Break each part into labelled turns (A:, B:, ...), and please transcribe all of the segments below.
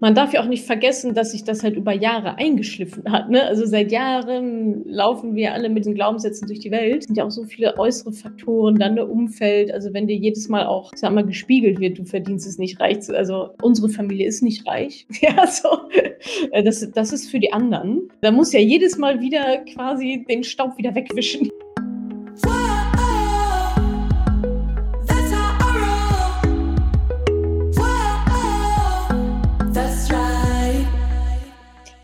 A: man darf ja auch nicht vergessen, dass sich das halt über Jahre eingeschliffen hat. Ne? Also seit Jahren laufen wir alle mit den Glaubenssätzen durch die Welt. Es sind ja auch so viele äußere Faktoren, dann der Umfeld. Also wenn dir jedes Mal auch, sag mal, gespiegelt wird, du verdienst es nicht reich. Also unsere Familie ist nicht reich. Ja, so. Das, das ist für die anderen. Da muss ja jedes Mal wieder quasi den Staub wieder wegwischen.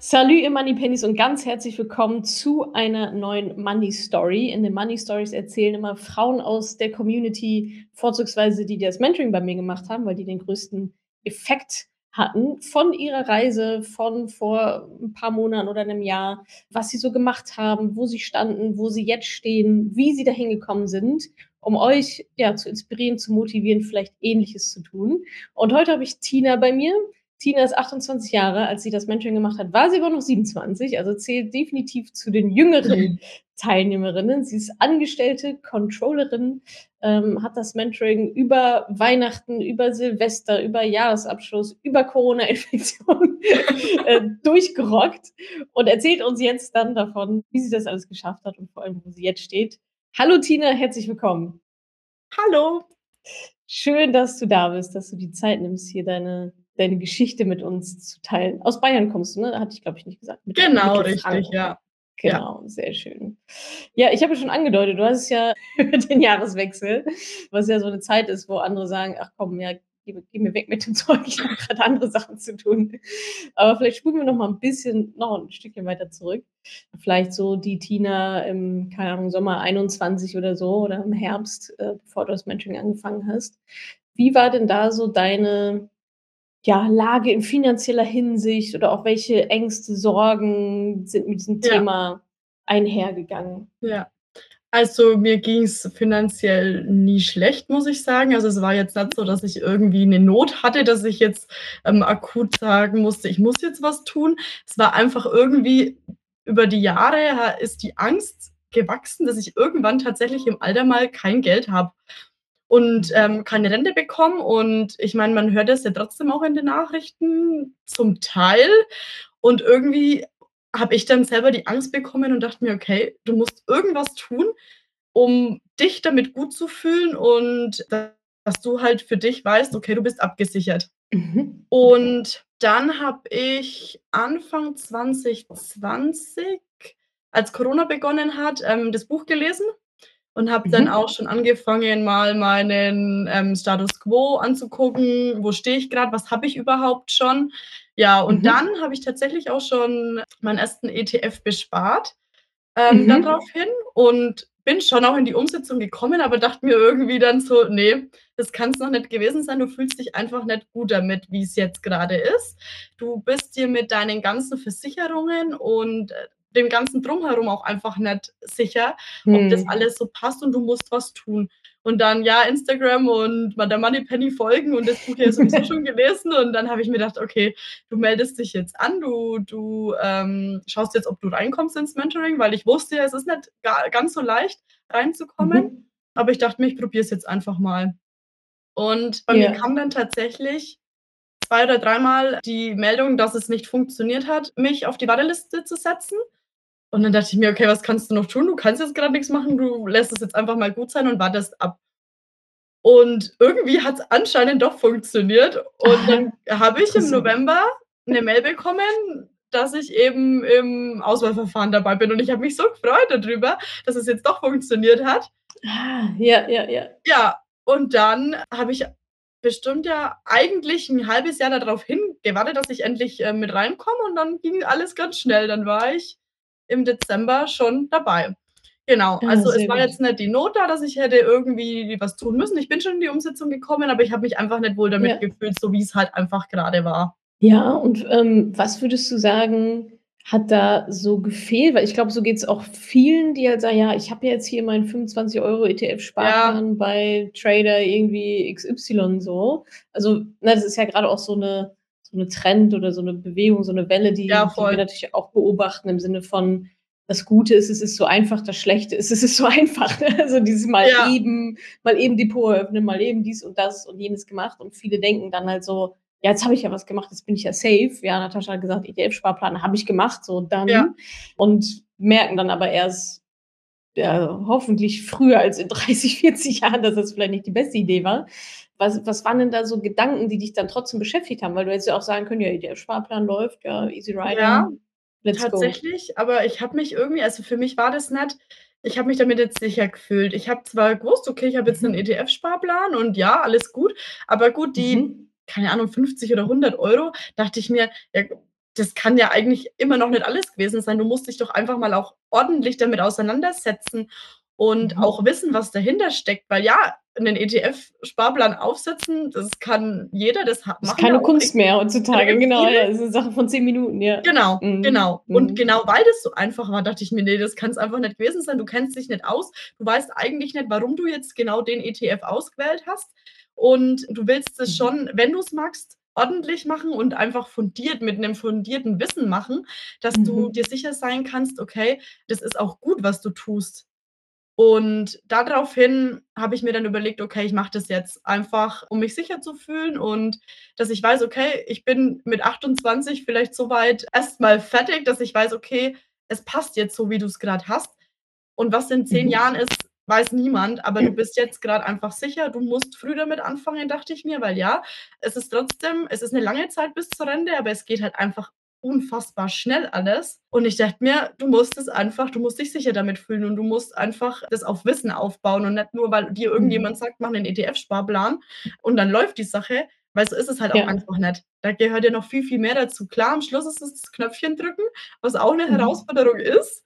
A: Salut ihr Money Pennies und ganz herzlich willkommen zu einer neuen Money Story. In den Money Stories erzählen immer Frauen aus der Community, vorzugsweise die, die das Mentoring bei mir gemacht haben, weil die den größten Effekt hatten von ihrer Reise von vor ein paar Monaten oder einem Jahr, was sie so gemacht haben, wo sie standen, wo sie jetzt stehen, wie sie dahin gekommen sind, um euch ja zu inspirieren, zu motivieren, vielleicht ähnliches zu tun. Und heute habe ich Tina bei mir. Tina ist 28 Jahre, als sie das Mentoring gemacht hat, war sie aber noch 27, also zählt definitiv zu den jüngeren Teilnehmerinnen. Sie ist Angestellte, Controllerin, ähm, hat das Mentoring über Weihnachten, über Silvester, über Jahresabschluss, über Corona-Infektion äh, durchgerockt und erzählt uns jetzt dann davon, wie sie das alles geschafft hat und vor allem, wo sie jetzt steht. Hallo Tina, herzlich willkommen.
B: Hallo.
A: Schön, dass du da bist, dass du die Zeit nimmst, hier deine deine Geschichte mit uns zu teilen. Aus Bayern kommst du, ne? Hatte ich, glaube ich, nicht gesagt.
B: Mit genau, richtig, ja.
A: Genau, ja. sehr schön. Ja, ich habe ja schon angedeutet, du hast es ja über den Jahreswechsel, was ja so eine Zeit ist, wo andere sagen, ach komm, ja, geh, geh mir weg mit dem Zeug, ich habe gerade andere Sachen zu tun. Aber vielleicht spulen wir noch mal ein bisschen, noch ein Stückchen weiter zurück. Vielleicht so die Tina im, keine Ahnung, Sommer 21 oder so oder im Herbst, äh, bevor du das Mentoring angefangen hast. Wie war denn da so deine ja, Lage in finanzieller Hinsicht oder auch welche Ängste, Sorgen sind mit diesem
B: Ja.
A: Thema einhergegangen?
B: Ja. Also, mir ging es finanziell nie schlecht, muss ich sagen. Also, es war jetzt nicht so, dass ich irgendwie eine Not hatte, dass ich jetzt, ähm, akut sagen musste: „Ich muss jetzt was tun.“ Es war einfach irgendwie über die Jahre ist die Angst gewachsen, dass ich irgendwann tatsächlich im Alter mal kein Geld habe und, ähm, keine Rente bekomme. Und ich meine, man hört das ja trotzdem auch in den Nachrichten zum Teil. Und irgendwie habe ich dann selber die Angst bekommen und dachte mir: „Okay, du musst irgendwas tun, um dich damit gut zu fühlen und dass du halt für dich weißt, okay, du bist abgesichert.“
A: Mhm.
B: Und dann habe ich Anfang 2020, als Corona begonnen hat, ähm, das Buch gelesen und habe dann
A: Mhm.
B: auch schon angefangen, mal meinen, ähm, Status quo anzugucken. Wo stehe ich grad? Was habe ich überhaupt schon? Ja, und
A: Mhm.
B: dann habe ich tatsächlich auch schon meinen ersten ETF bespart, ähm,
A: Mhm.
B: draufhin und bin schon auch in die Umsetzung gekommen, aber dachte mir irgendwie dann so: „Ne, das kann's noch nicht gewesen sein. Du fühlst dich einfach nicht gut damit, wie's jetzt grade ist. Du bist dir mit deinen ganzen Versicherungen und, äh, dem ganzen Drumherum auch einfach nicht sicher, ob das
A: Mhm.
B: alles so passt und du musst was tun.“ Und dann, ja, Instagram und ma der Moneypenny folgen und das Buch ja sowieso schon gelesen und dann habe ich mir gedacht: „Okay, du meldest dich jetzt an, du du, ähm, schaust jetzt, ob du reinkommst ins Mentoring“, weil ich wusste ja, es ist nicht ga ganz so leicht reinzukommen,
A: Mhm.
B: aber ich dachte mir: „Ich probiere es jetzt einfach mal.“ Und bei mir
A: Ja.
B: kam dann tatsächlich 2 oder dreimal die Meldung, dass es nicht funktioniert hat, mich auf die Warteliste zu setzen. Und dann dachte ich mir: „Okay, was kannst du noch tun? Du kannst jetzt grad nix machen. Du lässt es jetzt einfach mal gut sein und wartest ab.“ Und irgendwie hat's anscheinend doch funktioniert. Und dann habe ich im. November 'ne Mail bekommen, dass ich eben im Auswahlverfahren dabei bin. Und ich habe mich so gefreut da drüber, dass es jetzt doch funktioniert hat.
A: Ah, ja, ja, ja.
B: Ja, und dann habe ich bestimmt ja eigentlich 'n halbes Jahr da drauf hingewartet, dass ich endlich, äh, mit reinkomme und dann ging alles ganz schnell. Dann war ich im Dezember schon dabei. Genau,
A: Ah,
B: also, es
A: sehr
B: war
A: gut.
B: jetzt nicht die Not da, dass ich hätte irgendwie was tun müssen. Ich bin schon in die Umsetzung gekommen, aber ich habe mich einfach nicht wohl damit
A: Ja.
B: gefühlt, so wie's halt einfach grade war.
A: Ja, und, ähm, was würdest du sagen, hat da so gefehlt? Weil ich glaube, so geht's auch vielen, die halt sagen: „Ja, ich habe jetzt hier meinen 25 €
B: Ja.
A: ETF-Sparplan bei Trader irgendwie XY so.“ Also, ne, das ist ja grade auch so 'ne so 'ne Trend oder so 'ne Bewegung, so 'ne Welle,
B: Ja,
A: die die wir natürlich auch beobachten im Sinne von: Das Gute ist, es ist so einfach, das Schlechte ist, es ist so einfach, ne? Also, dieses mal
B: Ja.
A: eben mal eben Depot eröffnen, mal eben dies und das und jenes gemacht und viele denken dann halt so: ja, jetzt habe ich ja was gemacht, jetzt bin ich ja safe. Ja, Natascha hat gesagt, ETF-Sparplan habe ich gemacht, so dann.
B: Ja.
A: Und merken dann aber erst, ja, hoffentlich früher als in 30, 40 Jahren, dass das vielleicht nicht die beste Idee war. Was, was waren denn da so Gedanken, die dich dann trotzdem beschäftigt haben? Weil du hättest ja auch sagen können, ja, der Sparplan läuft, ja, easy rider.
B: Ja,
A: let's go.
B: tatsächlich, aber ich habe mich irgendwie also für mich war das nicht ich habe mich damit jetzt sicher gefühlt. Ich habe zwar gewusst, okay, ich habe jetzt
A: Mhm.
B: einen ETF-Sparplan und ja, alles gut, aber gut, die,
A: Mhm.
B: keine Ahnung, 50 oder 100 Euro, dachte ich mir, ja, das kann ja eigentlich immer noch nicht alles gewesen sein. Du musst dich doch einfach mal auch ordentlich damit auseinandersetzen und
A: Mhm.
B: auch wissen, was dahinter steckt, weil ja, 'nen ETF-Sparplan aufsetzen, das kann jeder, das ha
A: Das ist keine Kunst mehr heutzutage, genau, ja, ist 'ne Sache von 10 Minuten, ja.
B: Genau,
A: Mhm.
B: genau.
A: Mhm.
B: Und genau weil das so einfach war, dachte ich mir: „Ne, das kann's einfach nicht gewesen sein. Du kennst dich nicht aus. Du weißt eigentlich nicht, warum du jetzt genau den ETF ausgewählt hast. Und du willst es
A: Mhm.
B: schon, wenn du's magst, ordentlich machen und einfach fundiert mit 'nem fundierten Wissen machen, dass du
A: Mhm.
B: dir sicher sein kannst, okay, das ist auch gut, was du tust.“ Und da draufhin habe ich mir dann überlegt: „Okay, ich mache das jetzt einfach, um mich sicher zu fühlen und dass ich weiß, okay, ich bin mit 28 vielleicht so weit erst mal fertig, dass ich weiß, okay, es passt jetzt so, wie du's grad hast. Und was in 10
A: Mhm.
B: Jahren ist, weiß niemand, aber du bist jetzt grad einfach sicher, du musst früh damit anfangen“, dachte ich mir, weil ja, es ist trotzdem es ist 'ne lange Zeit bis zur Rente, aber es geht halt einfach unfassbar schnell alles. Und ich dachte mir: „Du musst es einfach du musst dich sicher damit fühlen und du musst einfach das auf Wissen aufbauen und nicht nur, weil dir
A: Mhm.
B: irgendjemand sagt, mach 'nen ETF-Sparplan und dann läuft die Sache“, weil so ist es halt auch
A: Ja.
B: einfach nicht. Da gehört ja noch viel, viel mehr dazu. Klar, am Schluss ist es das Knöpfchen drücken, was auch 'ne
A: Mhm.
B: Herausforderung ist.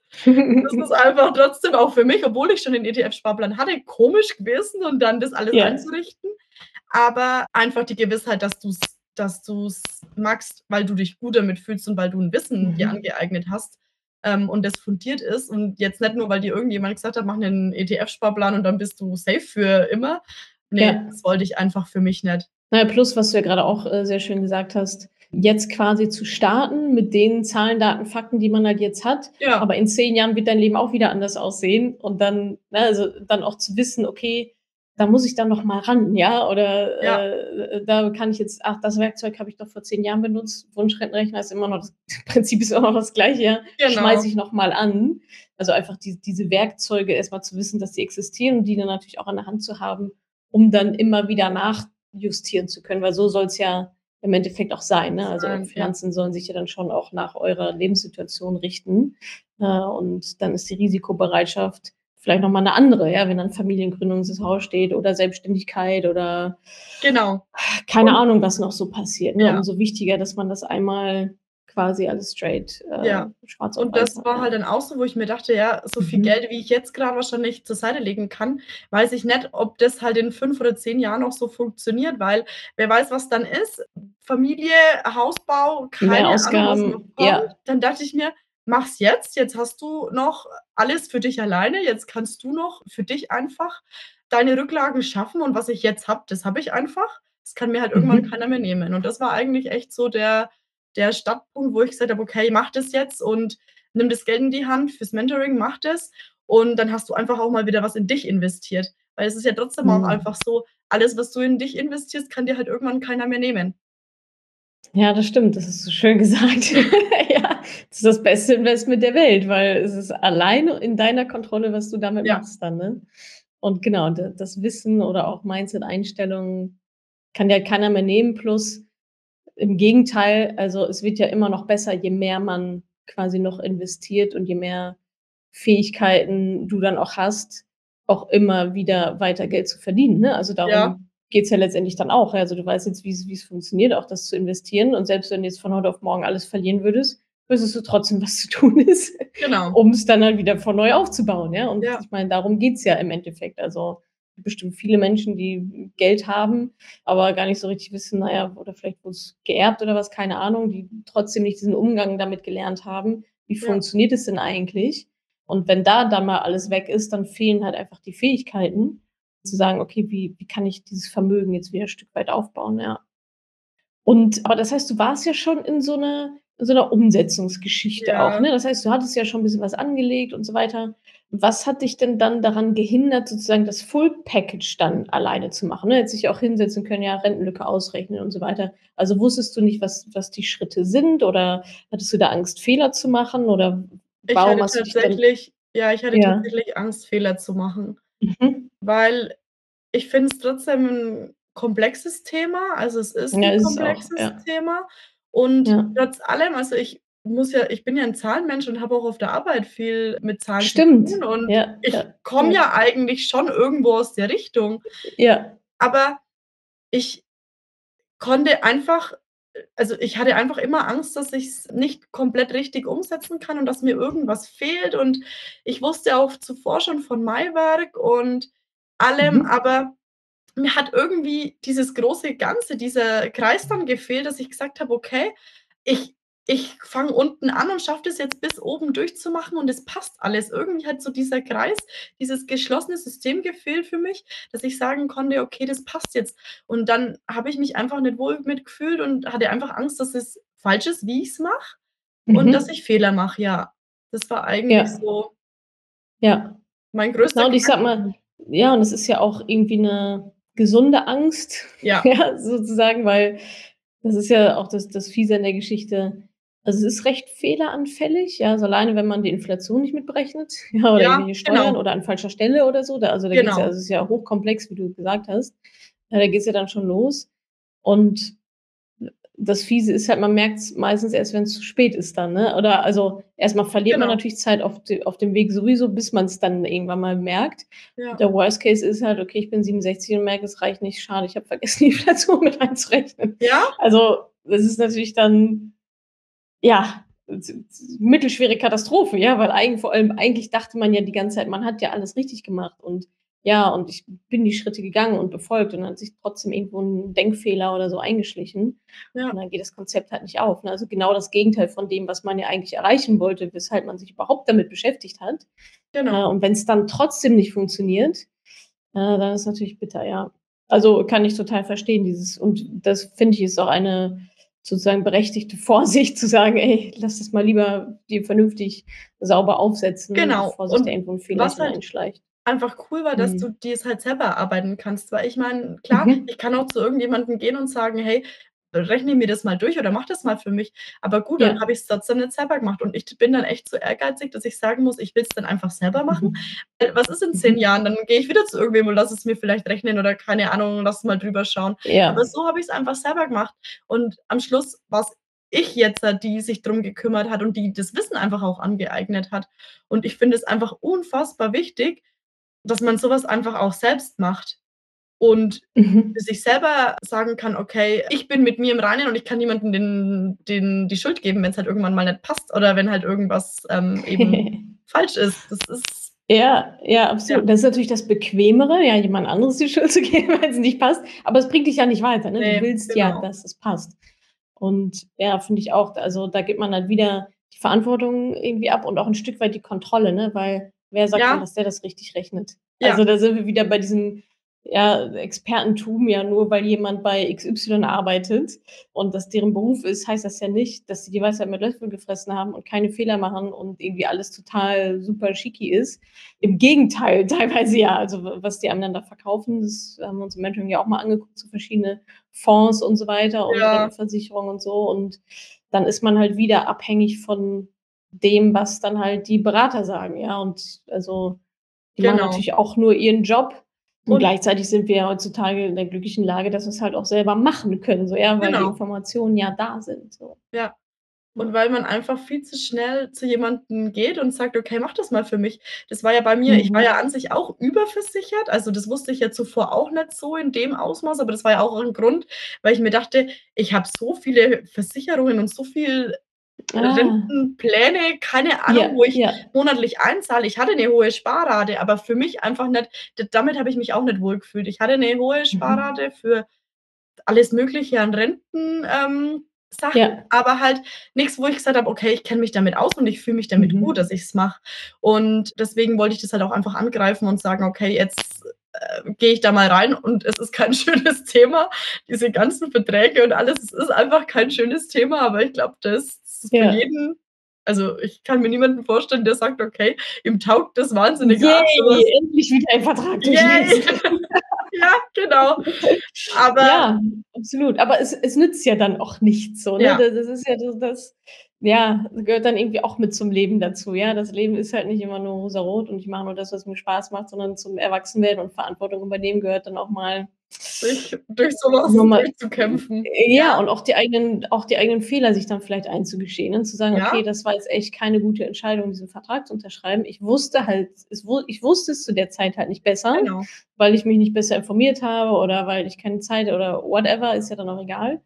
B: Das ist einfach trotzdem auch für mich, obwohl ich schon den ETF-Sparplan hatte, komisch gewesen und dann das alles
A: Ja.
B: einzurichten. Aber einfach die Gewissheit, dass du's dass du's magst, weil du dich gut damit fühlst und weil du 'n Wissen dir
A: Mhm.
B: angeeignet hast, ähm, und das fundiert ist und jetzt nicht nur, weil dir irgendjemand gesagt hat: „Mach 'nen ETF-Sparplan und dann bist du safe für immer.“ Ne,
A: Ja.
B: das wollte ich einfach für mich nicht.
A: Na ja, plus, was du ja grade auch, äh, sehr schön gesagt hast, jetzt quasi zu starten mit den Zahlen, Daten, Fakten, die man halt jetzt hat,
B: Ja.
A: aber in 10 Jahren wird dein Leben auch wieder anders aussehen und dann ne, also, dann auch zu wissen: „Okay, da muss ich dann noch mal ran“, ja? Oder,
B: Ja.
A: äh, „Da kann ich jetzt ach, das Werkzeug habe ich doch vor 10 Jahren benutzt. Wunschrentenrechner ist immer noch das Prinzip ist immer noch das Gleiche, ja? Schmeiße
B: Genau.
A: ich noch mal an.“ Also, einfach die diese Werkzeuge erst mal zu wissen, dass die existieren und die dann natürlich auch an der Hand zu haben, um dann immer wieder nachjustieren zu können, weil so soll's ja im Endeffekt auch sein, ne? Also,
B: ja.
A: Finanzen sollen sich ja dann schon auch nach eurer Lebenssituation richten. Äh, und dann ist die Risikobereitschaft vielleicht noch mal 'ne andere, ja, wenn dann Familiengründung ins Haus steht oder Selbstständigkeit oder
B: Genau.
A: keine
B: Und
A: Ahnung, was noch so passiert, ne?
B: Ja.
A: Umso wichtiger, dass man das einmal quasi alles straight, äh,
B: Ja.
A: schwarz
B: Und
A: weiß
B: das
A: hat,
B: war
A: ja.
B: halt dann auch so, wo ich mir dachte: „Ja, so viel
A: Mhm.
B: Geld, wie ich jetzt grad wahrscheinlich zur Seite legen kann, weiß ich nicht, ob das halt in 5 oder 10 Jahren noch so funktioniert“, weil wer weiß, was dann ist. Familie, Hausbau, keine Ahnung, was noch kommt.
A: ja.
B: Dann dachte ich mir: „Mach's jetzt. Jetzt hast du noch alles für dich alleine. Jetzt kannst du noch für dich einfach deine Rücklagen schaffen und was ich jetzt habe, das habe ich einfach. Das kann mir halt irgendwann
A: Mhm.
B: keiner mehr nehmen.“ Und das war eigentlich echt so der der Startpunkt, wo ich gesagt habe: „Okay, mach das jetzt und nimm das Geld in die Hand fürs Mentoring, mach das.“ Und dann hast du einfach auch mal wieder was in dich investiert. Weil es ist ja trotzdem auch
A: Mhm.
B: einfach so, alles, was du in dich investierst, kann dir halt irgendwann keiner mehr nehmen.
A: Ja, das stimmt, das hast du schön gesagt. Ja, das ist das beste Investment der Welt, weil es ist alleine in deiner Kontrolle, was du damit
B: Ja.
A: machst dann, ne? Und genau, das Wissen oder auch Mindset-Einstellungen kann dir keiner mehr nehmen. Plus im Gegenteil, also, es wird ja immer noch besser, je mehr man quasi noch investiert und je mehr Fähigkeiten du dann auch hast, auch immer wieder weiter Geld zu verdienen, ne? Also,
B: Ja.
A: Darum geht's ja letztendlich dann auch. Also, du weißt jetzt, wie's wie's funktioniert, auch das zu investieren. Und selbst wenn du jetzt von heute auf morgen alles verlieren würdest, wüsstest du trotzdem, was zu tun ist,
B: Genau.
A: um's dann halt wieder von neu aufzubauen, ja? Und
B: Ja.
A: ich meine, darum geht's ja im Endeffekt. Also, bestimmt viele Menschen, die Geld haben, aber gar nicht so richtig wissen, na ja, oder vielleicht wurd's geerbt oder was, keine Ahnung, die trotzdem nicht diesen Umgang damit gelernt haben. Wie
B: Ja.
A: funktioniert es denn eigentlich? Und wenn da dann mal alles weg ist, dann fehlen halt einfach die Fähigkeiten zu sagen: „Okay, wie wie kann ich dieses Vermögen jetzt wieder Stück weit aufbauen“, ja. Und aber das heißt, du warst ja schon in so 'ner in so 'ner Umsetzungsgeschichte auch,
B: Ja.
A: ne? Das heißt, du hattest ja schon 'n bisschen was angelegt und so weiter. was hat dich denn dann daran gehindert, sozusagen das Full Package dann alleine zu machen, ne? Hättest dich auch hinsetzen können, ja, Rentenlücke ausrechnen und so weiter. Also, wusstest du nicht, was was die Schritte sind oder hattest du da Angst, Fehler zu machen oder
B: Ich
A: warum
B: hatte
A: hast du dich
B: tatsächlich ja, ich hatte
A: Ja.
B: tatsächlich Angst, Fehler zu machen.
A: Mhm.
B: Weil ich finde es trotzdem 'n komplexes Thema. Also, es ist
A: Ja,
B: 'n
A: ist es auch,
B: komplexes
A: ja.
B: Thema und
A: Ja.
B: trotz allem also, ich muss ja ich bin ja 'n Zahlenmensch und habe auch auf der Arbeit viel mit Zahlen zu
A: Stimmt.
B: tun und
A: Ja,
B: ich
A: ja,
B: komme
A: ja.
B: eigentlich schon irgendwo aus der Richtung.
A: Ja.
B: Aber ich konnte einfach also, ich hatte einfach immer Angst, dass ich's nicht komplett richtig umsetzen kann und dass mir irgendwas fehlt und ich wusste auch zuvor schon von Maiwerk und allem,
A: Mhm.
B: aber mir hat irgendwie dieses große Ganze, dieser Kreis dann gefehlt, dass ich gesagt habe: „Okay, ich ich fange unten an und schaffe das jetzt bis oben durchzumachen und es passt alles.“ Irgendwie hat so dieser Kreis, dieses geschlossene System gefehlt für mich, dass ich sagen konnte: „Okay, das passt jetzt.“ Und dann habe ich mich einfach nicht wohl mit gefühlt und hatte einfach Angst, dass es falsch ist, wie ich's mache und dass
A: Mhm.
B: ich Fehler mache, ja. Das war eigentlich
A: Ja.
B: so
A: Ja.
B: mein größter
A: und ich sage mal ja, und es ist ja auch irgendwie 'ne gesunde Angst,
B: Ja.
A: ja, sozusagen, weil das ist ja auch das das Fiese an der Geschichte. Also, es ist recht fehleranfällig, ja, also, alleine, wenn man die Inflation nicht mitberechnet, ja, oder
B: Ja,
A: irgendwelche Steuern
B: genau.
A: oder an falscher Stelle oder so. Da also, da geht's ja
B: Genau.
A: also, es ist ja hochkomplex, wie du gesagt hast. Ja, da geht's ja dann schon los. Und das Fiese ist halt, man merkt's meistens erst, wenn's zu spät ist dann, ne? Oder also, erst mal verliert man
B: Genau.
A: natürlich Zeit auf de auf dem Weg sowieso, bis man's dann irgendwann mal merkt.
B: Ja.
A: Der Worst Case ist halt: „Okay, ich bin 67 und merke, es reicht nicht. Schade, ich habe vergessen, die Inflation mit einzurechnen.“
B: Ja.
A: Also, das ist natürlich dann, ja, mittelschwere Katastrophe, ja, weil eigen vor allem eigentlich dachte man ja die ganze Zeit, man hat ja alles richtig gemacht und ja, und ich bin die Schritte gegangen und befolgt und dann hat sich trotzdem irgendwo 'n Denkfehler oder so eingeschlichen und
B: Ja.
A: dann geht das Konzept halt nicht auf, ne? Also, genau das Gegenteil von dem, was man ja eigentlich erreichen wollte, weshalb man sich überhaupt damit beschäftigt hat. Äh,
B: Genau.
A: und wenn's dann trotzdem nicht funktioniert, äh, dann ist natürlich bitter, ja. Also, kann ich total verstehen, dieses und das finde ich, ist auch eine sozusagen berechtigte Vorsicht zu sagen: „Ey, lass das mal lieber dir vernünftig sauber aufsetzen,
B: Genau.
A: bevor sich irgendwo 'n
B: was
A: Fehlerchen
B: halt
A: einschleicht.“
B: einfach cool war, dass du
A: Mhm.
B: dir's halt selber erarbeiten kannst, weil ich meine, klar,
A: Mhm.
B: ich kann auch zu irgendjemandem gehen und sagen: „Hey, rechne mir das mal durch oder mach das mal für mich.“ Aber gut, dann
A: Ja.
B: habe ich's trotzdem nicht selber gemacht und ich bin dann echt so ehrgeizig, dass ich sagen muss, ich will's dann einfach selber machen.
A: Mhm.
B: Was ist in 10
A: Mhm.
B: Jahren? Dann gehe ich wieder zu irgendwem und lasse es mir vielleicht rechnen oder keine Ahnung, lasse mal drüber schauen. Aber
A: Ja.
B: so habe ich's einfach selber gemacht und am Schluss war's ich jetzt, die sich drum gekümmert hat und die das Wissen einfach auch angeeignet hat. Und ich finde es einfach unfassbar wichtig, dass man so was einfach auch selbst macht und
A: Mhm.
B: sich selber sagen kann: „Okay, ich bin mit mir im Reinen und ich kann niemandem den den die Schuld geben, wenn's halt irgendwann mal nicht passt oder wenn halt irgendwas, ähm, eben falsch ist.“ Das ist
A: Ja, ja,
B: Ja.
A: absolut. Das ist natürlich das Bequemere, ja, jemand anderes die Schuld zu geben, wenn's nicht passt, aber es bringt dich ja nicht weiter, ne? Du
B: Ne,
A: willst ja,
B: genau.
A: dass es passt. Und ja, finde ich auch, also, da gibt man halt wieder die Verantwortung irgendwie ab und auch 'n Stück weit die Kontrolle, ne, weil wer sagt denn,
B: Ja.
A: dass der das richtig rechnet?
B: Ja.
A: Also, da sind wir wieder bei diesem, ja, Expertentum, ja, nur weil jemand bei XY arbeitet und das deren Beruf ist, heißt das ja nicht, dass sie die Weisheit mit Löffeln gefressen haben und keine Fehler machen und irgendwie alles total super schicky ist. Im Gegenteil, teilweise ja. Also, was die anderen da verkaufen, das haben wir uns im Mentoring ja auch mal angeguckt, so verschiedene Fonds und so weiter und
B: Ja.
A: Rentenversicherung und so. Und dann ist man halt wieder abhängig von dem, was dann halt die Berater sagen, ja. Und also, die machen
B: Genau.
A: natürlich auch nur ihren Job und
B: Und
A: gleichzeitig sind wir ja heutzutage in der glücklichen Lage, dass wir's halt auch selber machen können, so, ja, weil die
B: Genau.
A: Informationen ja da sind, so.
B: Ja. Und weil man einfach viel zu schnell zu jemandem geht und sagt: „Okay, mach das mal für mich.“ Das war ja bei mir ich war
A: Mhm.
B: ja an sich auch überversichert, also, das wusste ich ja zuvor auch nicht so in dem Ausmaß, aber das war ja auch 'n Grund, weil ich mir dachte: „Ich habe so viele Versicherungen und so viel
A: Ah.
B: Rentenpläne, keine Ahnung,
A: Ja,
B: wo ich
A: ja.
B: monatlich einzahle.“ Ich hatte 'ne hohe Sparrate, aber für mich einfach nicht damit habe ich mich auch nicht wohlgefühlt. Ich hatte 'ne hohe
A: Mhm.
B: Sparrate für alles Mögliche an Renten ähm, Sachen,
A: Ja.
B: aber halt nix, wo ich gesagt habe: „Okay, ich kenne mich damit aus und ich fühle mich damit gut,
A: Mhm.
B: dass ich's mache.“ Und deswegen wollte ich das halt auch einfach angreifen und sagen: „Okay, jetzt, äh, gehe ich da mal rein und es ist kein schönes Thema, diese ganzen Verträge und alles. Es ist einfach kein schönes Thema, aber ich glaube, das ist für
A: Ja.
B: jeden Also, ich kann mir niemanden vorstellen, der sagt: „Okay, ihm taugt das wahnsinnig
A: Yay,
B: was“
A: endlich wieder ein Vertrag.
B: Ja, genau. Aber
A: Ja, absolut. Aber es es nützt ja dann auch nichts so, ne?
B: Ja.
A: Da das ist ja das das ja, gehört dann irgendwie auch mit zum Leben dazu, ja? Das Leben ist halt nicht immer nur rosarot und ich mache nur das, was mir Spaß macht, sondern zum Erwachsenwerden und Verantwortung übernehmen gehört dann auch mal
B: Sich durch so was
A: noch mal
B: durchzukämpfen.
A: ja, und auch die eigenen auch die eigenen Fehler sich dann vielleicht einzugestehen und zu sagen:
B: Ja.
A: „Okay, das war jetzt echt keine gute Entscheidung, diesen Vertrag zu unterschreiben. Ich wusste halt es ich wusste es zu der Zeit halt nicht besser,
B: Genau.
A: weil ich mich nicht besser informiert habe oder weil ich keine Zeit oder whatever, ist ja dann auch egal.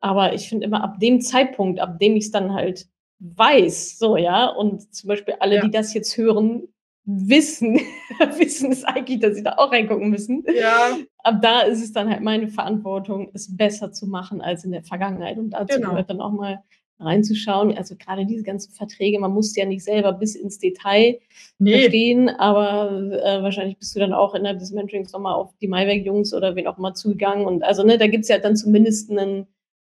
A: Aber ich finde immer ab dem Zeitpunkt, ab dem ich's dann halt weiß, so, ja, und zum Beispiel alle,
B: Ja.
A: die das jetzt hören, wissen wissen es eigentlich, dass sie da auch reingucken müssen.
B: Ja.
A: Ab da ist es dann halt meine Verantwortung, es besser zu machen als in der Vergangenheit. Und dazu
B: Genau.
A: gehört dann auch mal reinzuschauen. Also, grade diese ganzen Verträge, man muss ja nicht selber bis ins Detail
B: Ne.
A: verstehen, aber, äh, wahrscheinlich bist du dann auch innerhalb des Mentorings noch mal auf die Maiwerk-Jungs oder wen auch immer zugegangen und also, ne, da gibt's ja dann zumindest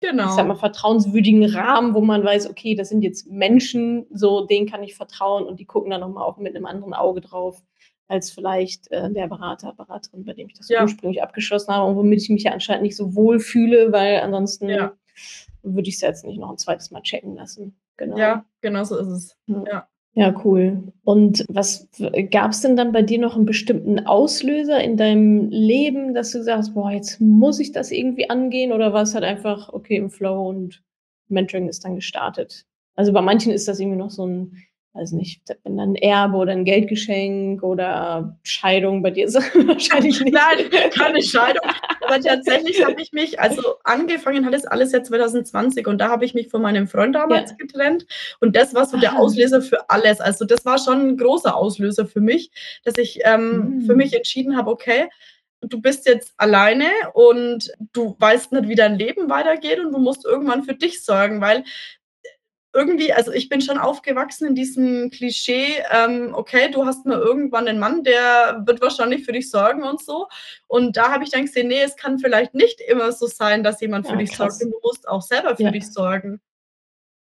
A: 'nen, ich mal,
B: Genau.
A: vertrauenswürdigen Rahmen, wo man weiß: „Okay, das sind jetzt Menschen, so, denen kann ich vertrauen und die gucken da noch mal auch mit 'nem anderen Auge drauf als vielleicht, äh, der Berater, Beraterin, bei dem ich das
B: Ja.
A: ursprünglich abgeschlossen habe und womit ich mich ja anscheinend nicht so wohl fühle, weil ansonsten
B: Ja.
A: würde ich's ja jetzt nicht noch 'n 2. Mal checken lassen.“ Genau.
B: Ja, genau so ist es.
A: Ja.
B: Ja.
A: Ja, cool. Und was w gab's denn dann bei dir noch 'n bestimmten Auslöser in deinem Leben, dass du gesagt hast: „Boah, jetzt muss ich das irgendwie angehen“, oder war's halt einfach, okay, im Flow und Mentoring ist dann gestartet? Also, bei manchen ist das irgendwie noch so 'n weiß nicht, wenn dann Erbe oder 'n Geldgeschenk oder Scheidung, bei dir ist es wahrscheinlich nicht.
B: Nein, keine Scheidung. Aber tatsächlich habe ich mich also, angefangen hat das alles ja 2020 und da habe ich mich von meinem Freund damals
A: Ja.
B: getrennt und das war so der
A: Ah.
B: Auslöser für alles. Also, das war schon 'n großer Auslöser für mich, dass ich, ähm, für mich
A: Mhm.
B: entschieden habe: „Okay, du bist jetzt alleine und du weißt nicht, wie dein Leben weitergeht und du musst irgendwann für dich sorgen“, weil, irgendwie also, ich bin schon aufgewachsen in diesem Klischee, ähm, okay, du hast mal irgendwann 'nen Mann, der wird wahrscheinlich für dich sorgen und so. Und da habe ich dann gesehen: „Ne, es kann vielleicht nicht immer so sein, dass jemand für
A: Ah,
B: dich sorgt
A: krass.
B: und du musst auch selber für
A: Ja.
B: dich sorgen.“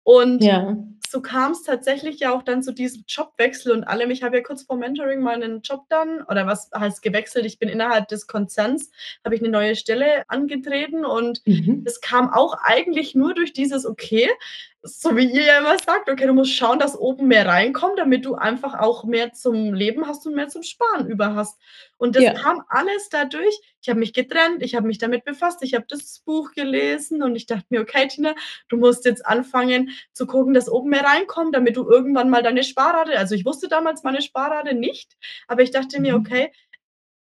B: Und
A: Ja.
B: so kam's tatsächlich ja auch dann zu diesem Jobwechsel und allem. Ich habe ja kurz vor Mentoring meinen Job dann oder was heißt gewechselt, ich bin innerhalb des Konzerns habe ich 'ne neue Stelle angetreten und
A: Mhm.
B: es kam auch eigentlich nur durch dieses: „Okay“, so wie ihr ja immer sagt: „Okay, du musst schauen, dass oben mehr reinkommt, damit du einfach auch mehr zum Leben hast und mehr zum Sparen über hast.“ Und das
A: Ja.
B: kam alles dadurch ich habe mich getrennt, ich habe mich damit befasst, ich habe das Buch gelesen und ich dachte mir: „Okay, Tina, du musst jetzt anfangen zu gucken, dass oben mehr reinkommt, damit du irgendwann mal deine Sparrate“ also, ich wusste damals meine Sparrate nicht, aber ich dachte mir:
A: Mhm.
B: „Okay,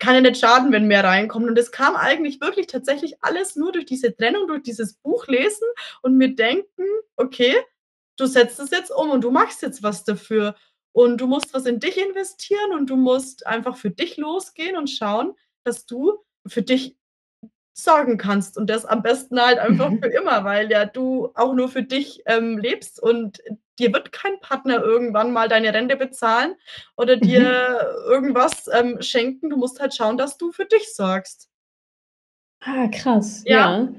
B: kann ja nicht schaden, wenn mehr reinkommt.“ Und es kam eigentlich wirklich tatsächlich alles nur durch diese Trennung, durch dieses Buch lesen und mir denken: „Okay, du setzt es jetzt um und du machst jetzt was dafür. Und du musst was in dich investieren und du musst einfach für dich losgehen und schauen, dass du für dich sorgen kannst und das am besten halt einfach für
A: Mhm.
B: immer, weil ja du auch nur für dich, ähm, lebst und dir wird kein Partner irgendwann mal deine Rente bezahlen oder
A: Mhm.
B: dir irgendwas, ähm, schenken. Du musst halt schauen, dass du für dich sorgst.“
A: Ah, krass,
B: Ja.
A: ja.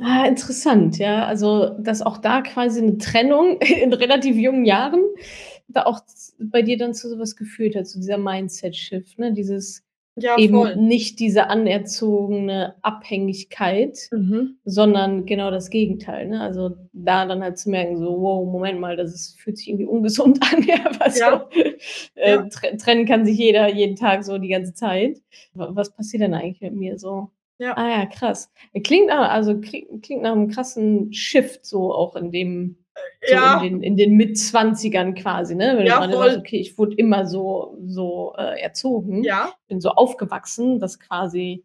A: Ah, interessant, ja. Also, dass auch da quasi 'ne Trennung in relativ jungen Jahren da auch bei dir dann zu so was geführt hat, zu dieser Mindset-Shift, ne? Dieses
B: Ja,
A: eben
B: voll.
A: nicht diese anerzogene Abhängigkeit,
B: Mhm.
A: sondern genau das Gegenteil, ne? Also, da dann halt zu merken, so: „Wow, Moment mal, das ist fühlt sich irgendwie ungesund an, ja,
B: Ja.
A: also,
B: Ja.
A: äh, tre trennen kann sich jeder jeden Tag so die ganze Zeit. Was passiert denn eigentlich mit mir so?“
B: Ja.
A: Ah ja, krass. Klingt nach also, kli klingt nach 'nem krassen Shift so auch in dem So in
B: ja.
A: den in den Mitzwanzigern quasi, ne? Wenn du
B: Ja,
A: sagst:
B: voll.
A: „Okay, ich wurde immer so so, äh, erzogen,
B: Ja.
A: bin so aufgewachsen, dass quasi,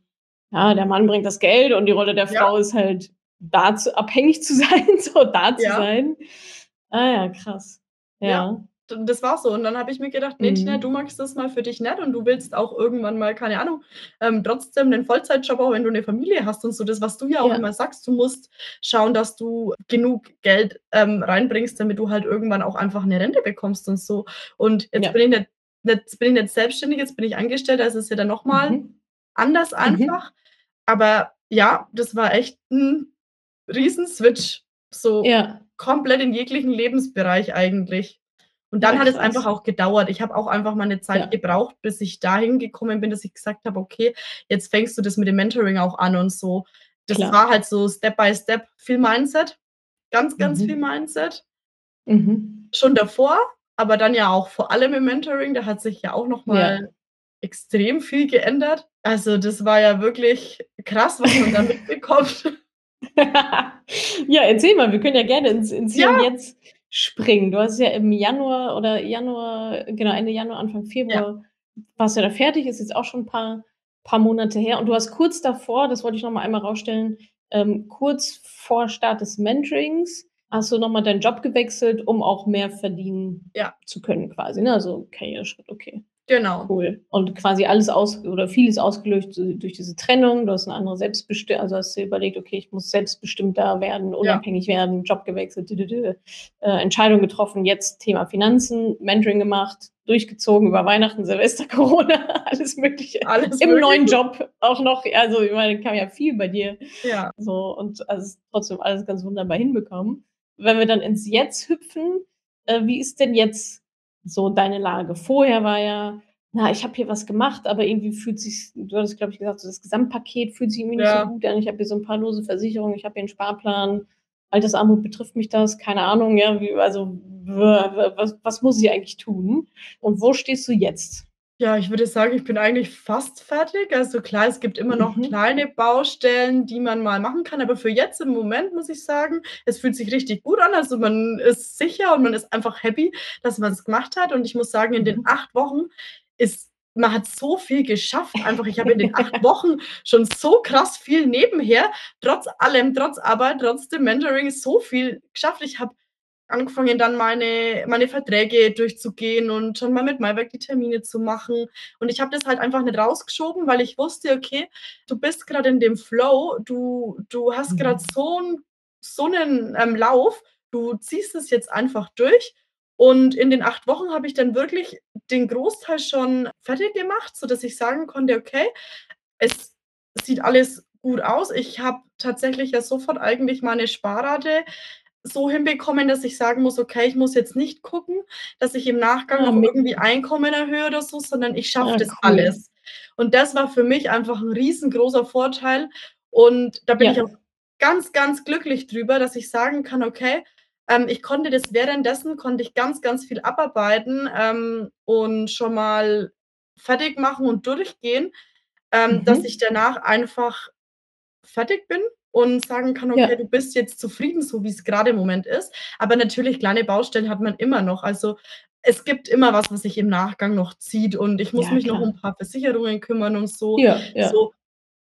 A: ja, der Mann bringt das Geld und die Rolle der
B: Ja.
A: Frau ist halt, da zu abhängig zu sein, so da zu
B: Ja.
A: sein.“ Ah ja, krass.
B: Ja,
A: Ja.
B: Das war so. Und dann habe ich mir gedacht: „Ne, Tina, du
A: Mhm.
B: magst das mal für dich nicht und du willst auch irgendwann mal, keine Ahnung, ähm, trotzdem 'nen Vollzeitjob, auch wenn du 'ne Familie hast und so.“ Das, was du ja auch
A: Ja.
B: immer sagst, du musst schauen, dass du genug Geld, ähm, reinbringst, damit du halt irgendwann auch einfach 'ne Rente bekommst und so. Und jetzt
A: Ja.
B: bin ich nicht jetzt bin ich nicht selbstständig, jetzt bin ich angestellt, da ist ja dann noch mal
A: Mhm.
B: anders
A: Mhm.
B: einfach. Aber ja, das war echt 'n Riesen-Switch, so.
A: Ja.
B: komplett in jeglichen Lebensbereich eigentlich. Und dann
A: Ja,
B: hat es einfach auch gedauert. Ich habe auch einfach mal 'ne Zeit
A: Ja.
B: gebraucht, bis ich dahin gekommen bin, dass ich gesagt habe: „Okay, jetzt fängst du das mit dem Mentoring auch an“ und so. Das
A: Klar.
B: war halt so Step by Step, viel Mindset, ganz, ganz viel
A: Mhm.
B: Mindset.
A: Mhm.
B: Schon davor, aber dann ja auch vor allem im Mentoring, da hat sich ja auch noch
A: Ja.
B: mal extrem viel geändert. Also, das war ja wirklich krass, was man da mitbekommt.
A: Ja, erzähl mal, wir können ja gerne ins ins Hier und. Jetzt springen. Du hast ja im Januar oder Januar genau, Ende Januar, Anfang
B: Ja.
A: Februar warst du ja da fertig, ist jetzt auch schon 'n paar paar Monate her. Und du hast kurz davor, das wollte ich noch mal einmal rausstellen, ähm, kurz vor Start des Mentorings hast du noch mal deinen Job gewechselt, um auch mehr verdienen
B: Ja.
A: zu können quasi, ne? Also, Karriereschritt, okay.
B: Genau.
A: Cool. Und quasi alles aus oder vieles ausgelöst durch diese Trennung. Du hast 'ne andere Selbstbesti also, hast dir überlegt: „Okay, ich muss selbstbestimmter werden,
B: Ja.
A: unabhängig werden, Job gewechselt, äh, Entscheidung getroffen, jetzt Thema Finanzen, Mentoring gemacht, durchgezogen über Weihnachten, Silvester, Corona, alles Mögliche.
B: Alles
A: Im neuen
B: Mögliche.
A: Job auch noch. Also, ich meine, kam ja viel bei dir
B: Ja.
A: so und also, trotzdem alles ganz wunderbar hinbekommen. Wenn wir dann ins Jetzt hüpfen, äh, wie ist denn jetzt so deine Lage? Vorher war ja: „Na, ich habe hier was gemacht, aber irgendwie fühlt sich's“ du hattest, glaube ich, gesagt, so das Gesamtpaket fühlt sich irgendwie nicht so
B: Ja.
A: gut an. Ich habe hier so 'n paar lose Versicherungen, ich habe hier 'n Sparplan. Altersarmut, betrifft mich das? Keine Ahnung, ja, wie also, was was muss ich eigentlich tun? Und wo stehst du jetzt?
B: Ja, ich würde sagen, ich bin eigentlich fast fertig. Also, klar, es gibt immer noch
A: Mhm.
B: kleine Baustellen, die man mal machen kann, aber für jetzt im Moment muss ich sagen, es fühlt sich richtig gut an. Also, man ist sicher und man ist einfach happy, dass man's gemacht hat. Und ich muss sagen, in den
A: Mhm.
B: 8 Wochen ist man hat so viel geschafft einfach. Ich habe in den 8 Wochen schon so krass viel nebenher, trotz allem, trotz Arbeit, trotz dem Mentoring so viel geschafft. Ich habe angefangen, dann meine meine Verträge durchzugehen und schon mal mit Maiwerk die Termine zu machen. Und ich habe das halt einfach nicht rausgeschoben, weil ich wusste: „Okay, du bist grad in dem Flow. Du du hast
A: Mhm.
B: so 'n so 'nen, ähm, Lauf. Du ziehst es jetzt einfach durch.“ Und in den 8 Wochen habe ich dann wirklich den Großteil schon fertig gemacht, sodass ich sagen konnte: „Okay, es sieht alles gut aus.“ Ich habe tatsächlich ja sofort eigentlich meine Sparrate so hinbekommen, dass ich sagen muss: „Okay, ich muss jetzt nicht gucken, dass ich im Nachgang
A: Ah,
B: noch irgendwie. Einkommen erhöhe oder so, sondern ich schaffe
A: Ah,
B: das
A: cool.
B: alles.“ Und das war für mich einfach 'n riesengroßer Vorteil. Und da bin ich auch
A: Ja.
B: ganz, ganz glücklich drüber, dass ich sagen kann: „Okay, ähm, ich konnte das währenddessen konnte ich ganz, ganz viel abarbeiten, ähm, und schon mal fertig machen und durchgehen, ähm, dass ich
A: Mhm.
B: danach einfach fertig bin und sagen kann: „Okay,
A: Ja.
B: du bist jetzt zufrieden, so wie's grade im Moment ist.“ Aber natürlich, kleine Baustellen hat man immer noch. Also, es gibt immer was, was sich im Nachgang noch zieht und ich muss
A: Ja,
B: mich noch um
A: klar.
B: paar Versicherungen kümmern und so.
A: Ja, ja.
B: So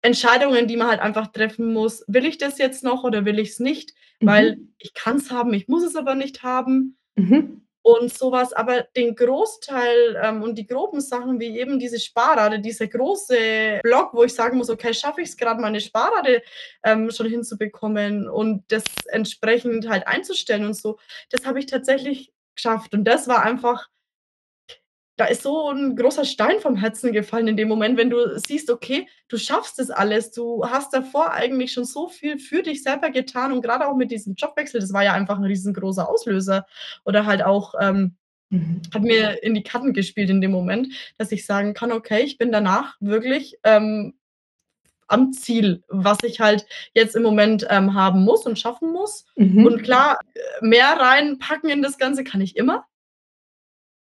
B: Entscheidungen, die man halt einfach treffen muss. Will ich das jetzt noch oder will ich's nicht? Weil
A: Mhm.
B: ich kann's haben, ich muss es aber nicht haben
A: Mhm.
B: Und so was. Aber den Großteil, ähm, und die groben Sachen wie eben diese Sparrate, dieser große Block, wo ich sagen muss: „Okay, schaffe ich's grad, meine Sparrate, ähm, schon hinzubekommen und das entsprechend halt einzustellen und so“, das habe ich tatsächlich geschafft. Und das war einfach da ist so 'n großer Stein vom Herzen gefallen in dem Moment, wenn du siehst, okay, du schaffst das alles. Du hast davor eigentlich schon so viel für dich selber getan und grade auch mit diesem Jobwechsel, das war ja einfach 'n riesengroßer Auslöser oder halt auch, ähm
A: Mhm.
B: hat mir in die Karten gespielt in dem Moment, dass ich sagen kann: „Okay, ich bin danach wirklich, ähm, am Ziel, was ich halt jetzt im Moment, ähm, haben muss und schaffen muss.“ Und
A: Mhm.
B: klar, äh, mehr reinpacken in das Ganze kann ich immer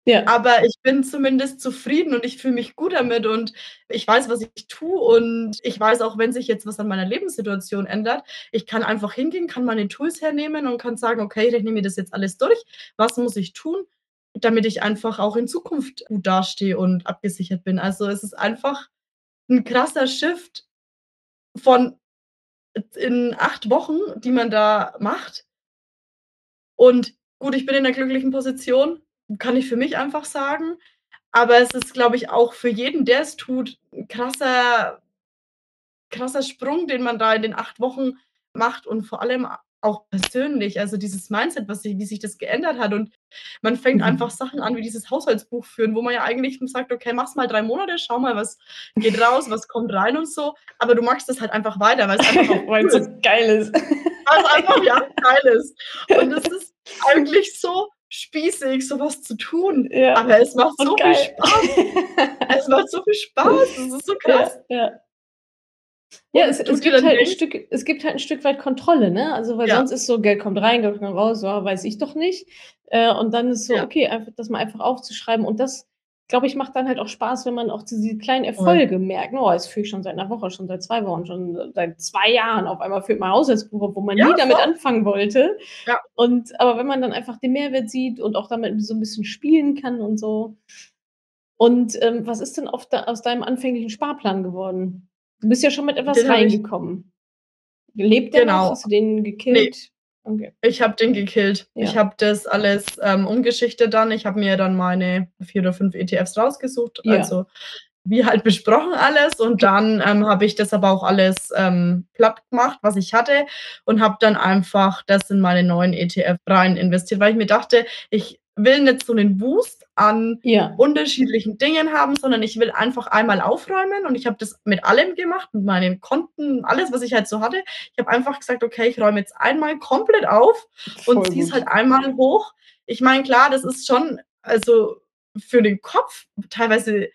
A: Ja.
B: aber ich bin zumindest zufrieden und ich fühle mich gut damit und ich weiß, was ich tue und ich weiß auch, wenn sich jetzt was an meiner Lebenssituation ändert, ich kann einfach hingehen, kann meine Tools hernehmen und kann sagen: „Okay, ich rechne mir das jetzt alles durch. Was muss ich tun, damit ich einfach auch in Zukunft gut dastehe und abgesichert bin?“ Also, es ist einfach 'n krasser Shift von in 8 Wochen, die man da macht. Und gut, ich bin in 'ner glücklichen Position, kann ich für mich einfach sagen. Aber es ist, glaube ich, auch für jeden, der es tut, 'n krasser krasser Sprung, den man da in den 8 Wochen macht und vor allem auch persönlich. Also, dieses Mindset, was sich wie sich das geändert hat und man fängt einfach
A: Mhm.
B: Sachen an wie dieses Haushaltsbuch führen, wo man ja eigentlich sagt: „Okay, mach's mal 3 Monate, schau mal, was geht raus, was kommt rein und so.“ Aber du machst das halt einfach weiter, weil's einfach auch cool
A: so
B: ist.
A: geil ist.
B: Was einfach ja geil ist. Und es ist eigentlich so spießig, so was zu tun,
A: Ja.
B: aber es macht so viel
A: geil.
B: Spaß. Es macht so viel Spaß. Das ist so krass.
A: Ja, ja. Ja, es es gibt halt 'n
B: denkst
A: Stück es gibt halt 'n Stück weit Kontrolle, ne? Also, weil sonst ist so, Geld kommt rein, Geld kommt raus, ja, weiß ich doch nicht. Äh, und dann ist so, okay, einfach das mal einfach aufzuschreiben und das, glaube ich, macht dann halt auch Spaß, wenn man auch diese kleinen. Erfolge merkt. „Oh, das führe ich schon seit 'ner Woche, schon seit 2 Wochen, schon seit 2 Jahren. Auf einmal führt man Haushaltsbuch, obwohl man
B: Ja,
A: nie damit
B: voll.
A: anfangen wollte.“
B: Ja.
A: Und aber wenn man dann einfach den Mehrwert sieht und auch damit so 'n bisschen spielen kann und so. Und, ähm, was ist denn auf de aus deinem anfänglichen Sparplan geworden? Du bist ja schon mit etwas
B: Den
A: reingekommen. Lebt der noch?
B: Genau.
A: Hast du den gekillt? Okay.
B: Ich habe den gekillt. Ich
A: Ja.
B: habe das alles, ähm, umgeschichtet dann. Ich habe mir dann meine 4 oder 5 ETFs rausgesucht,
A: Ja.
B: also, wie halt besprochen alles. Und dann, ähm, habe ich das aber auch alles, ähm, platt gemacht, was ich hatte und habe dann einfach das in meine neuen ETF rein investiert, weil ich mir dachte, ich will nicht so 'nen Wust an
A: Ja.
B: unterschiedlichen Dingen haben, sondern ich will einfach einmal aufräumen und ich habe das mit allem gemacht, mit meinen Konten, alles, was ich halt so hatte. Ich habe einfach gesagt: „Okay, ich räume jetzt einmal komplett auf und ziehe es halt einmal hoch.“ Ich meine, klar, das ist schon also, für den Kopf teilweise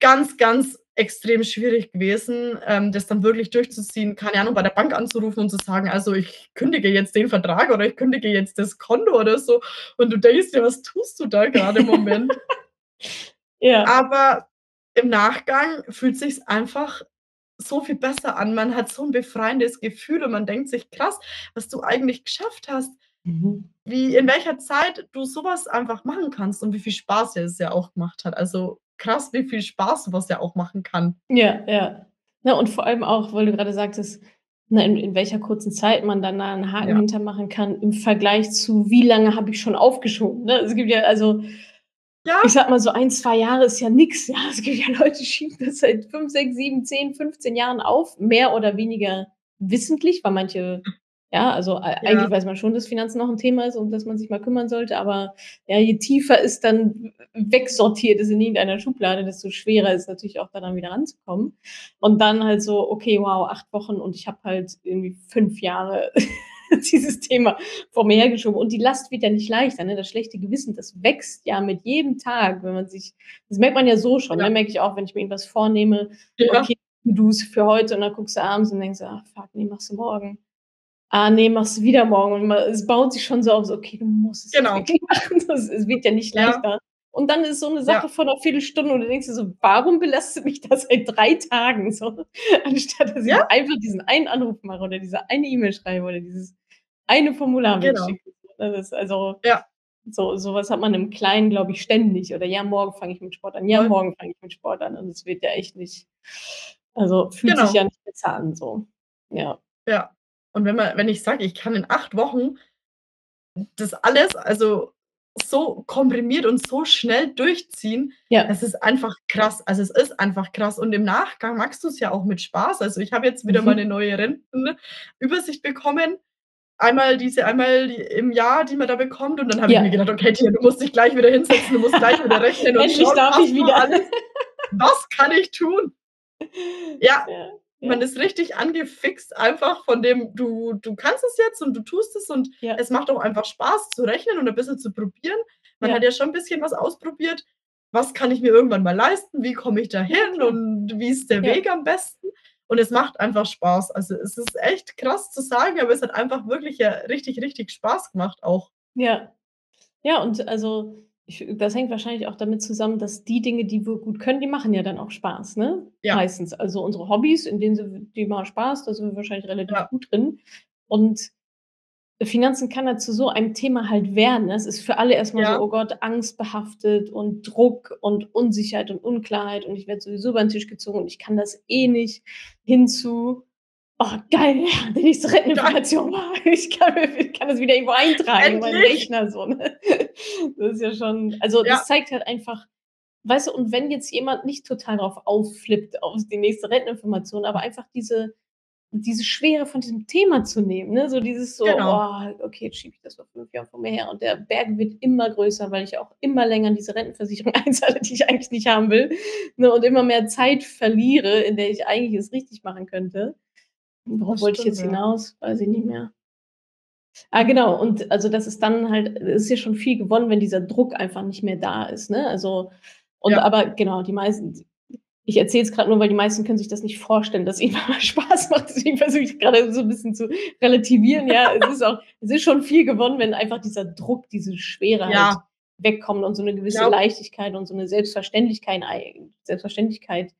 B: ganz, ganz extrem schwierig gewesen, ähm, das dann wirklich durchzuziehen, keine Ahnung, bei der Bank anzurufen und zu sagen: „Also, ich kündige jetzt den Vertrag oder ich kündige jetzt das Konto“ oder so. Und du denkst dir: „Was tust du da grade im Moment?“
A: Ja.
B: Aber im Nachgang fühlt sich's einfach so viel besser an. Man hat so 'n befreiendes Gefühl und man denkt sich: „Krass, was du eigentlich geschafft hast,
A: Mhm.
B: wie in welcher Zeit du so was einfach machen kannst und wie viel Spaß dir es ja auch gemacht hat.“ Also, krass, wie viel Spaß so was ja auch machen kann.
A: Ja, ja. Na, und vor allem auch, weil du grade sagtest, ne, in in welcher kurzen Zeit man dann da 'n Haken
B: Ja.
A: hinter machen kann im Vergleich zu: „Wie lange habe ich schon aufgeschoben“, ne? Es gibt ja also
B: Ja.
A: ich sage mal so 1, 2 Jahre ist ja nix, ja? Es gibt ja Leute, die schieben das seit 5, 6, 7, 10, 15 Jahren auf, mehr oder weniger wissentlich, weil manche ja, also, ei
B: Ja.
A: eigentlich weiß man schon, dass Finanzen noch 'n Thema ist, um das man sich mal kümmern sollte, aber ja, je tiefer es dann wegsortiert ist in irgendeiner Schublade, desto schwerer ist natürlich auch da dann wieder ranzukommen. Und dann halt so: „Okay, wow, 8 Wochen und ich habe halt irgendwie 5 Jahre dieses Thema vor mir hergeschoben.“ Und die Last wird ja nicht leichter, ne? Das schlechte Gewissen, das wächst ja mit jedem Tag, wenn man sich das merkt man ja so schon,
B: Ja.
A: ne? Merke ich auch, wenn ich mir irgendwas vornehme,
B: Ja.
A: okay, To-dos für heute und dann guckst du abends und denkst: „Ach fuck, ne, machst du morgen. Ah, ne, machst du wieder morgen.“ Und ma es baut sich schon so auf, so: „Okay, du musst es
B: Genau.
A: wirklich machen.“ Das es wird ja nicht
B: Ja.
A: leichter. Und dann ist so 'ne
B: Ja.
A: Sache von 'ner Viertelstunde und du denkst dir so: „Warum belastet mich das seit 3 Tagen so, anstatt dass ich
B: Ja.
A: einfach diesen einen Anruf mache oder diese eine E-Mail schreibe oder dieses eine Formular
B: Genau.
A: wegschicke.“ Ne, das also
B: Ja.
A: so so was hat man im Kleinen, glaube ich, ständig. Oder: „Ja, morgen fange ich mit Sport an. Ja, morgen fange ich mit Sport an.“ Und es wird ja echt nicht also, fühlt sich
B: Genau.
A: ja nicht besser an so. Ja.
B: Ja. Und wenn man wenn ich sage, ich kann in 8 Wochen das alles, also, so komprimiert und so schnell durchziehen,
A: Ja.
B: das ist einfach krass. Also, es ist einfach krass. Und im Nachgang machst du's ja auch mit Spaß. Also, ich habe jetzt wieder meine
A: Mhm.
B: neue Rentenübersicht bekommen. Einmal diese einmal im Jahr, die man da bekommt. Und dann habe ich mir
A: Ja.
B: gedacht: „Okay, Tina, du musst dich gleich wieder hinsetzen, du musst gleich wieder rechnen und
A: Endlich
B: schauen,
A: darf
B: was
A: ich
B: du
A: wieder.
B: alles was kann ich tun?“ Ja,
A: Ja,
B: man
A: ja.
B: ist richtig angefixt einfach von dem du du kannst es jetzt und du tust es und
A: Ja.
B: es macht auch einfach Spaß zu rechnen und 'n bisschen zu probieren. Man hat
A: Ja.
B: ja schon 'n bisschen was ausprobiert. Was kann ich mir irgendwann mal leisten? Wie komme ich
A: Ja,
B: dahin
A: klar.
B: und wie ist der
A: Ja.
B: Weg am besten? Und es macht einfach Spaß. Also, es ist echt krass zu sagen, aber es hat einfach wirklich ja richtig, richtig Spaß gemacht auch.
A: Ja. Ja, und also, ich das hängt wahrscheinlich auch damit zusammen, dass die Dinge, die wir gut können, die machen ja dann auch Spaß, ne?
B: Ja.
A: Meistens. Also, unsere Hobbys, in denen sie die machen Spaß, da sind wir wahrscheinlich relativ
B: Ja.
A: gut drin. Und Finanzen kann halt zu so einem Thema halt werden? Es ist für alle erst mal so:
B: Ja.
A: „Oh Gott, angstbehaftet und Druck und Unsicherheit und Unklarheit und ich werde sowieso über 'n Tisch gezogen und ich kann das eh nicht“, hin zu: „Oh geil, ja, die nächste
B: Geil.
A: Renteninformation. Ah, ich kann ich kann das wieder irgendwo eintragen in meinen
B: Endlich.
A: Rechner so“, ne? Das ist ja schon also,
B: Ja.
A: das zeigt halt einfach weißt du, und wenn jetzt jemand nicht total drauf ausflippt auf die nächste Renteninformation, aber einfach diese diese Schwere von diesem Thema zu nehmen, ne? So dieses so:
B: Genau.
A: „Oh, okay, jetzt schiebe ich das vor 5 Jahren vor mir her und der Berg wird immer größer, weil ich auch immer länger in diese Rentenversicherung einzahle, die ich eigentlich nicht haben will, ne, und immer mehr Zeit verliere, in der ich eigentlich es richtig machen könnte.“ Worauf wollte ich jetzt
B: ja.
A: hinaus? Weiß ich nicht mehr. Ah, genau. Und also, das ist dann halt es ist ja schon viel gewonnen, wenn dieser Druck einfach nicht mehr da ist, ne? Also und
B: Ja.
A: aber genau, die meisten ich erzähle es grad nur, weil die meisten können sich das nicht vorstellen, dass ihnen mal Spaß macht. Deswegen versuche ich grade so 'n bisschen zu relativieren. Ja, es ist auch es ist schon viel gewonnen, wenn einfach dieser Druck, diese Schwere halt
B: Ja.
A: wegkommt und so 'ne gewisse
B: Glaube
A: Leichtigkeit und so 'ne Selbstverständlichkeit ei Selbstverständlichkeit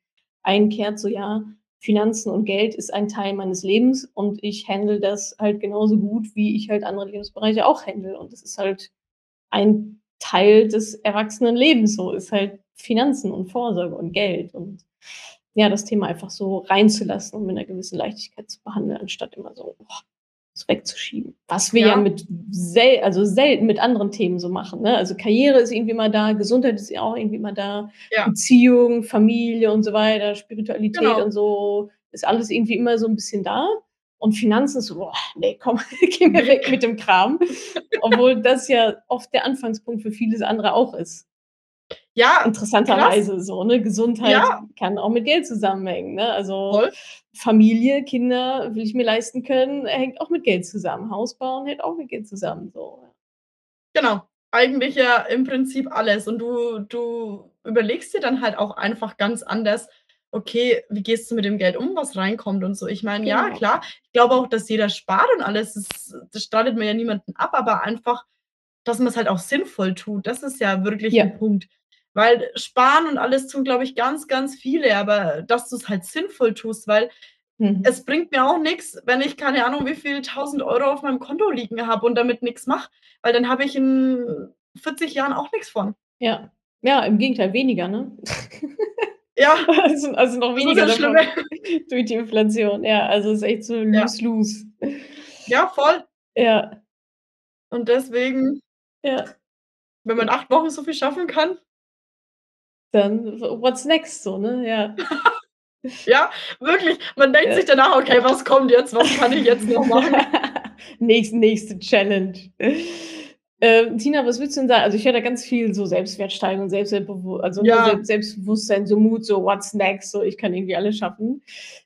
A: einkehrt, so: „Ja, Finanzen und Geld ist ein Teil meines Lebens und ich handle das halt genauso gut, wie ich halt andere Lebensbereiche auch handle.“ Und das ist halt ein Teil des Erwachsenenlebens so, ist halt Finanzen und Vorsorge und Geld und ja, das Thema einfach so reinzulassen und mit 'ner gewissen Leichtigkeit zu behandeln, anstatt immer so, boah, wegzuschieben. Was wir ja
B: Ja.
A: mit sel also, selten mit anderen Themen so machen, ne? Also, Karriere ist irgendwie immer da, Gesundheit ist ja auch irgendwie immer da,
B: Ja.
A: Beziehung, Familie und so weiter, Spiritualität
B: Genau.
A: und so, ist alles irgendwie immer so 'n bisschen da. Und Finanzen so: „Boah, ne, komm, geh mir weg mit dem Kram.“ Obwohl das ja oft der Anfangspunkt für vieles andere auch ist.
B: Ja, krass.
A: Interessanterweise so, ne? Gesundheit
B: Ja.
A: kann auch mit Geld zusammenhängen, ne? Also,
B: Voll.
A: Familie, Kinder will ich mir leisten können, hängt auch mit Geld zusammen. Haus bauen hängt auch mit Geld zusammen, so, ja.
B: Genau. Eigentlich ja im Prinzip alles. Und du du überlegst dir dann halt auch einfach ganz anders: „Okay, wie gehst du mit dem Geld um, was reinkommt?“ Und so. Ich meine, ja,
A: Genau.
B: klar, ich glaube auch, dass jeder spart und alles, das das streitet man ja niemanden ab, aber einfach, dass man's halt auch sinnvoll tut, das ist ja wirklich
A: Ja.
B: Punkt. Weil sparen und alles tun, glaube ich, ganz, ganz viele, aber dass du's halt sinnvoll tust, weil
A: Mhm.
B: es bringt mir auch nix, wenn ich keine Ahnung, wie viel 1.000 € auf meinem Konto liegen habe und damit nix mache, weil dann habe ich in 40 Jahren auch nix von.
A: Ja. Ja, im Gegenteil, weniger, ne?
B: Ja.
A: Also also, noch weniger davon durch die Inflation. Ja, also, ist echt so
B: Ja.
A: lose-lose.
B: Ja, voll.
A: Ja.
B: Und deswegen
A: Ja.
B: wenn man 8 Wochen so viel schaffen kann
A: Dann what's next so, ne? Ja.
B: Ja, wirklich. Man denkt
A: Ja.
B: sich danach: „Okay, was kommt jetzt? Was kann ich jetzt noch machen?“
A: Nächst nächste Challenge. Ähm, Tina, was würdest du denn sagen? Also, ich höre da ganz viel so Selbstwertsteigerung, Selbstwertbewu also, ne,
B: Ja.
A: Selbst Selbstbewusstsein, so Mut, so what's next, so ich kann irgendwie alles schaffen.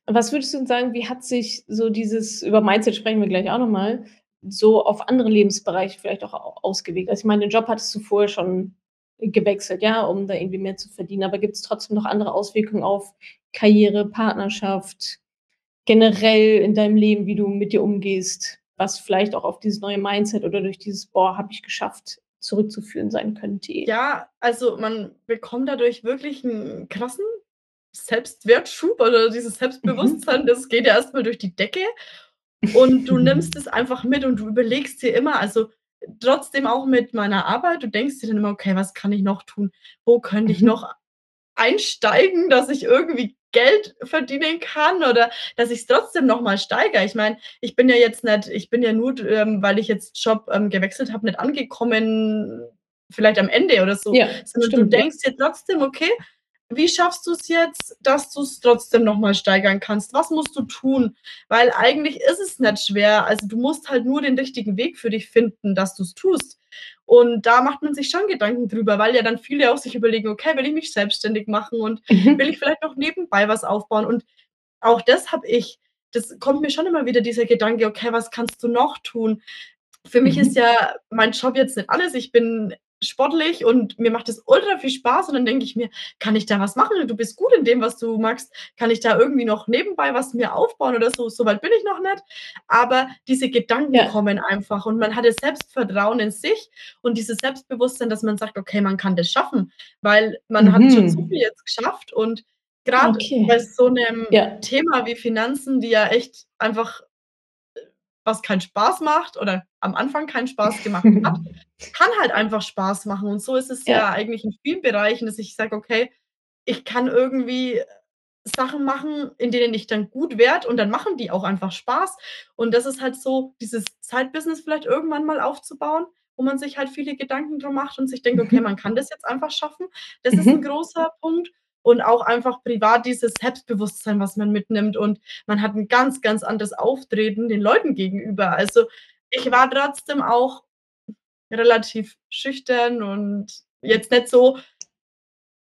A: Was würdest du denn sagen, wie hat sich so dieses über Mindset sprechen wir gleich auch noch mal, so auf andere Lebensbereiche vielleicht auch au ausgewirkt? Also, ich meine, den Job hattest du vorher schon gewechselt, ja, um da irgendwie mehr zu verdienen, aber gibt's trotzdem noch andere Auswirkungen auf Karriere, Partnerschaft, generell in deinem Leben, wie du mit dir umgehst, was vielleicht auch auf dieses neue Mindset oder durch dieses: „Boah, habe ich geschafft“, zurückzuführen sein könnte?
B: Ja, also, man bekommt dadurch wirklich 'n krassen Selbstwertschub oder dieses
A: Mhm.
B: Selbstbewusstsein, das geht ja erst mal durch die Decke und du nimmst es einfach mit und du überlegst dir immer also, trotzdem auch mit meiner Arbeit, du denkst dir dann immer: „Okay, was kann ich noch tun? Wo könnte ich
A: Mhm.
B: noch einsteigen, dass ich irgendwie Geld verdienen kann oder dass ich's trotzdem noch mal steigere?“ Ich meine, ich bin ja jetzt nicht ich bin ja nur ähm, weil ich jetzt Job, ähm, gewechselt habe, nicht angekommen vielleicht am Ende oder so,
A: Ja,
B: sondern du
A: stimmt, ja.
B: denkst dir trotzdem: „Okay, wie schaffst du's jetzt, dass du's trotzdem noch mal steigern kannst? Was musst du tun?“ Weil eigentlich ist es nicht schwer. Also, du musst halt nur den richtigen Weg für dich finden, dass du's tust. Und da macht man sich schon Gedanken drüber, weil ja dann viele auch sich überlegen: „Okay, will ich mich selbstständig machen und will
A: Mhm.
B: ich vielleicht noch nebenbei was aufbauen?“ Und auch das habe ich. Das kommt mir schon immer wieder dieser Gedanke: „Okay, was kannst du noch tun?“ Für mich ist
A: Mhm.
B: ja mein Job jetzt nicht alles. Ich bin sportlich und mir macht es ultra viel Spaß und dann denke ich mir: „Kann ich da was machen? Du bist gut in dem, was du magst. Kann ich da irgendwie noch nebenbei was mir aufbauen oder so?“ So weit bin ich noch nicht. Aber diese Gedanken
A: Ja.
B: kommen einfach und man hat das Selbstvertrauen in sich und dieses Selbstbewusstsein, dass man sagt: „Okay, man kann das schaffen“, weil man hat schon so
A: Mhm.
B: viel jetzt geschafft und grad bei
A: Okay.
B: so 'nem
A: Ja.
B: Thema wie Finanzen, die ja echt einfach, was keinen Spaß macht oder am Anfang keinen Spaß gemacht hat, kann halt einfach Spaß machen. Und so ist es ja
A: Ja.
B: eigentlich in vielen Bereichen, dass ich sage: „Okay, ich kann irgendwie Sachen machen, in denen ich dann gut werde und dann machen die auch einfach Spaß.“ Und das ist halt so dieses Side-Business vielleicht irgendwann mal aufzubauen, wo man sich halt viele Gedanken drum macht und sich denkt: „Okay,
A: Mhm.
B: man kann das jetzt einfach schaffen.“ Das ist 'n
A: Mhm.
B: großer Punkt und auch einfach privat dieses Selbstbewusstsein, was man mitnimmt und man hat 'n ganz, ganz anderes Auftreten den Leuten gegenüber. Also, ich war trotzdem auch relativ schüchtern und jetzt nicht so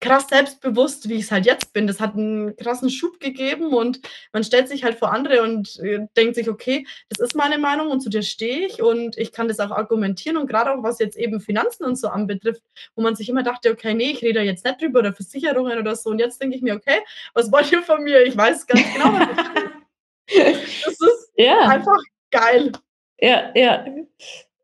B: krass selbstbewusst, wie ich's halt jetzt bin. Das hat 'n krassen Schub gegeben und man stellt sich halt vor andere und, äh, denkt sich: „Okay, das ist meine Meinung und zu der stehe ich und ich kann das auch argumentieren.“ Und grade auch, was jetzt eben Finanzen und so anbetrifft, wo man sich immer dachte: „Okay, ne, ich rede da jetzt nicht drüber oder Versicherungen oder so.“ Und jetzt denke ich mir: „Okay, was wollt ihr von mir? Ich weiß ganz genau, was ich will.“ Das ist
A: Ja.
B: einfach geil.
A: Ja, ja.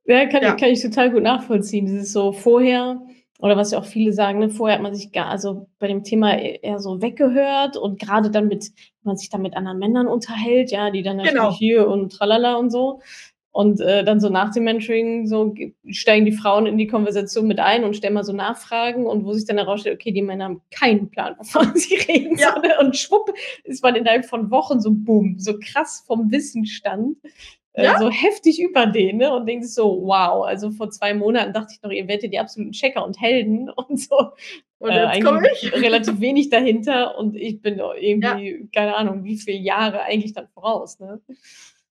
A: Ja, kann ich
B: Ja.
A: kann ich total gut nachvollziehen. Dieses so vorher oder was ja auch viele sagen, ne, vorher hat man sich gar also, bei dem Thema eher so weggehört und grade dann mit wenn man sich dann mit anderen Männern unterhält, ja, die dann natürlich
B: Genau.
A: hier und tralala und so. Und, äh, dann so nach dem Mentoring so steigen die Frauen in die Konversation mit ein und stellen mal so Nachfragen und wo sich dann herausstellt, okay, die Männer haben keinen Plan, wovon sie reden, so,
B: Ja.
A: ne? Und schwupp ist man innerhalb von Wochen so boom, so krass vom Wissensstand, äh,
B: Ja.
A: so heftig über den, ne? Und denkt sich so: „Wow, also, vor 2 Monaten dachte ich noch, ihr werdet die absoluten Checker und Helden und so,
B: Und
A: äh,
B: jetzt komme
A: eigentlich
B: ich.
A: relativ wenig dahinter und ich bin doch
B: Ja.
A: irgendwie, keine Ahnung, wie viele Jahre eigentlich dann voraus“, ne?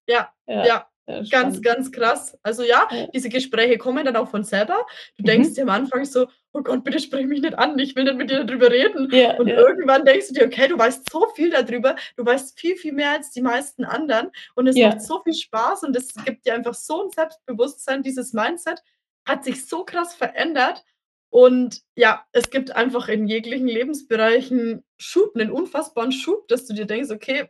B: Ja,
A: Ja,
B: ja,
A: ja,
B: ganz,
A: spannend.
B: ganz krass. Also, ja,
A: Ja.
B: diese Gespräche kommen dann auch von selber. Du denkst
A: Mhm.
B: dir am Anfang so: „Oh Gott, bitte sprich mich nicht an, ich will nicht mit dir da drüber reden.“
A: Ja,
B: Und irgendwann denkst du dir: „Okay, du weißt so viel da drüber. Du weißt viel, viel mehr als die meisten anderen und es macht so viel Spaß und es gibt dir einfach so 'n Selbstbewusstsein.“ Dieses Mindset hat sich so krass verändert und ja, es gibt einfach in jeglichen Lebensbereichen Schub 'nen unfassbaren Schub, dass du dir denkst: „Okay,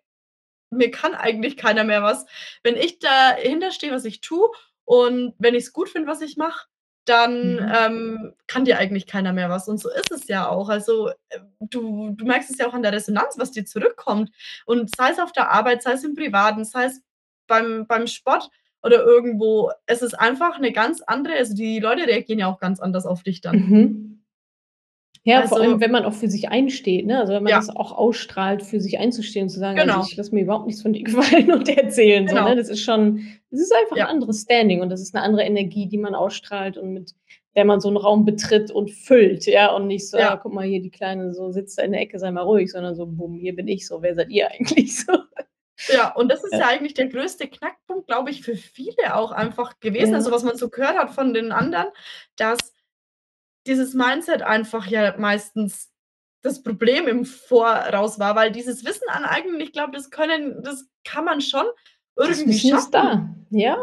B: mir kann eigentlich keiner mehr was.“ Wenn ich dahinter stehe, was ich tue und wenn ich's gut finde, was ich mache, dann,
A: Mhm.
B: ähm, kann dir eigentlich keiner mehr was. Und so ist es ja auch. Also, äh, du du merkst es ja auch an der Resonanz, was dir zurückkommt. Und sei es auf der Arbeit, sei es im Privaten, sei es beim beim Sport oder irgendwo. Es ist einfach 'ne ganz andere also, die Leute reagieren ja auch ganz anders auf dich dann.
A: Mhm. Ja, vor allem,
B: Also
A: wenn man auch für sich einsteht, ne? Also, wenn man
B: Ja.
A: das auch ausstrahlt, für sich einzustehen und zu sagen: „Also,
B: Genau.
A: ich lasse mir überhaupt nichts von dir gefallen und erzählen“, so, ne?
B: Genau.
A: Das ist schon das ist einfach
B: Ja.
A: anderes Standing und das ist 'ne andere Energie, die man ausstrahlt und mit der man so 'n Raum betritt und füllt, ja? Und nicht so: „Ah,
B: Ja.
A: guck mal hier, die Kleine so sitzt da in der Ecke, sei mal ruhig“, sondern so: „Bumm, hier bin ich so, wer seid ihr eigentlich?“ So.
B: Ja, und das ist
A: Ja.
B: ja eigentlich der größte Knackpunkt, glaube ich, für viele auch einfach gewesen. Also, was man so gehört hat von den anderen, dass dieses Mindset einfach ja meistens das Problem im Voraus war, weil dieses Wissen aneignen, ich glaube, das können das kann man schon
A: Das
B: irgendwie
A: ist
B: schaffen.
A: da, ja.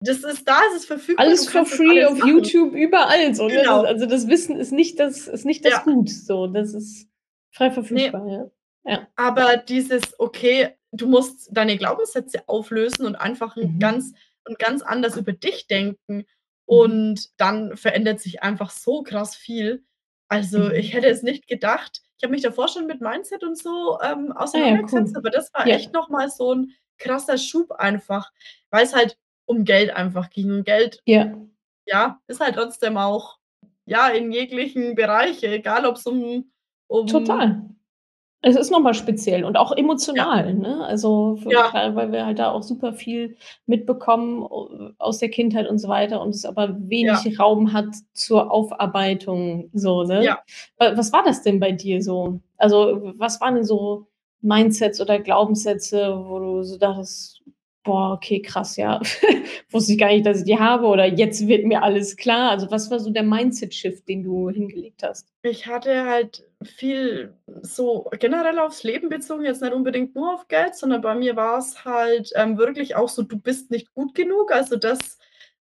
B: Das ist da, es ist verfügbar,
A: Alles for
B: das
A: free
B: alles
A: auf
B: machen.
A: YouTube, überall so, ne? Das
B: Genau.
A: also, das Wissen ist nicht das ist nicht das
B: Ja.
A: Gut so. Das ist frei verfügbar, ja. Ja.
B: Aber dieses: Okay, du musst deine Glaubenssätze auflösen und einfach
A: Mhm.
B: ganz 'n ganz anders über dich denken. Und dann verändert sich einfach so krass viel. Also, ich
A: Mhm.
B: hätte es nicht gedacht. Ich habe mich davor schon mit Mindset und so, ähm,
A: Ah ja,
B: auseinandergesetzt,
A: cool.
B: aber das war
A: Ja.
B: echt noch mal so 'n krasser Schub einfach, weil's halt um Geld einfach ging. Und Geld,
A: Ja.
B: ja, ist halt trotzdem auch, ja, in jeglichen Bereiche, egal ob's um um
A: Total. Es ist noch mal speziell und auch
B: Ja.
A: emotional, ne? Also, v
B: Ja.
A: weil wir halt da auch super viel mitbekommen, äh, aus der Kindheit und so weiter und es aber
B: Ja.
A: wenig Raum hat zur Aufarbeitung so, ne?
B: Ja.
A: Wa was war das denn bei dir so? Also, was waren denn so Mindsets oder Glaubenssätze, wo du so dachtest: „Boah, okay, krass, ja. Wusste ich gar nicht, dass ich die habe“, oder „Jetzt wird mir alles klar“? Also, was war so der Mindset-Shift, den du hingelegt hast?
B: Ich hatte halt viel so generell aufs Leben bezogen, jetzt nicht unbedingt nur auf Geld, sondern bei mir war's halt, ähm, wirklich auch so: „Du bist nicht gut genug“, also, das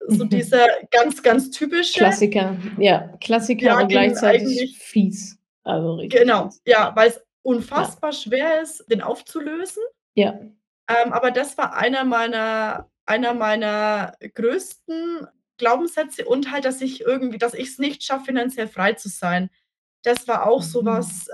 B: so
A: Mhm.
B: dieser ganz, ganz typische
A: Klassiker, ja. Klassiker,
B: Ja,
A: aber gleichzeitig fies. Also, richtig
B: Genau,
A: fies.
B: ja,
A: Ja.
B: weil's
A: Ja.
B: unfassbar schwer ist, den aufzulösen.
A: Ja.
B: Ähm, aber das war einer meiner einer meiner größten Glaubenssätze und halt, dass ich irgendwie dass ich's nicht schaffe, finanziell frei zu sein. Das war auch so
A: Mhm.
B: was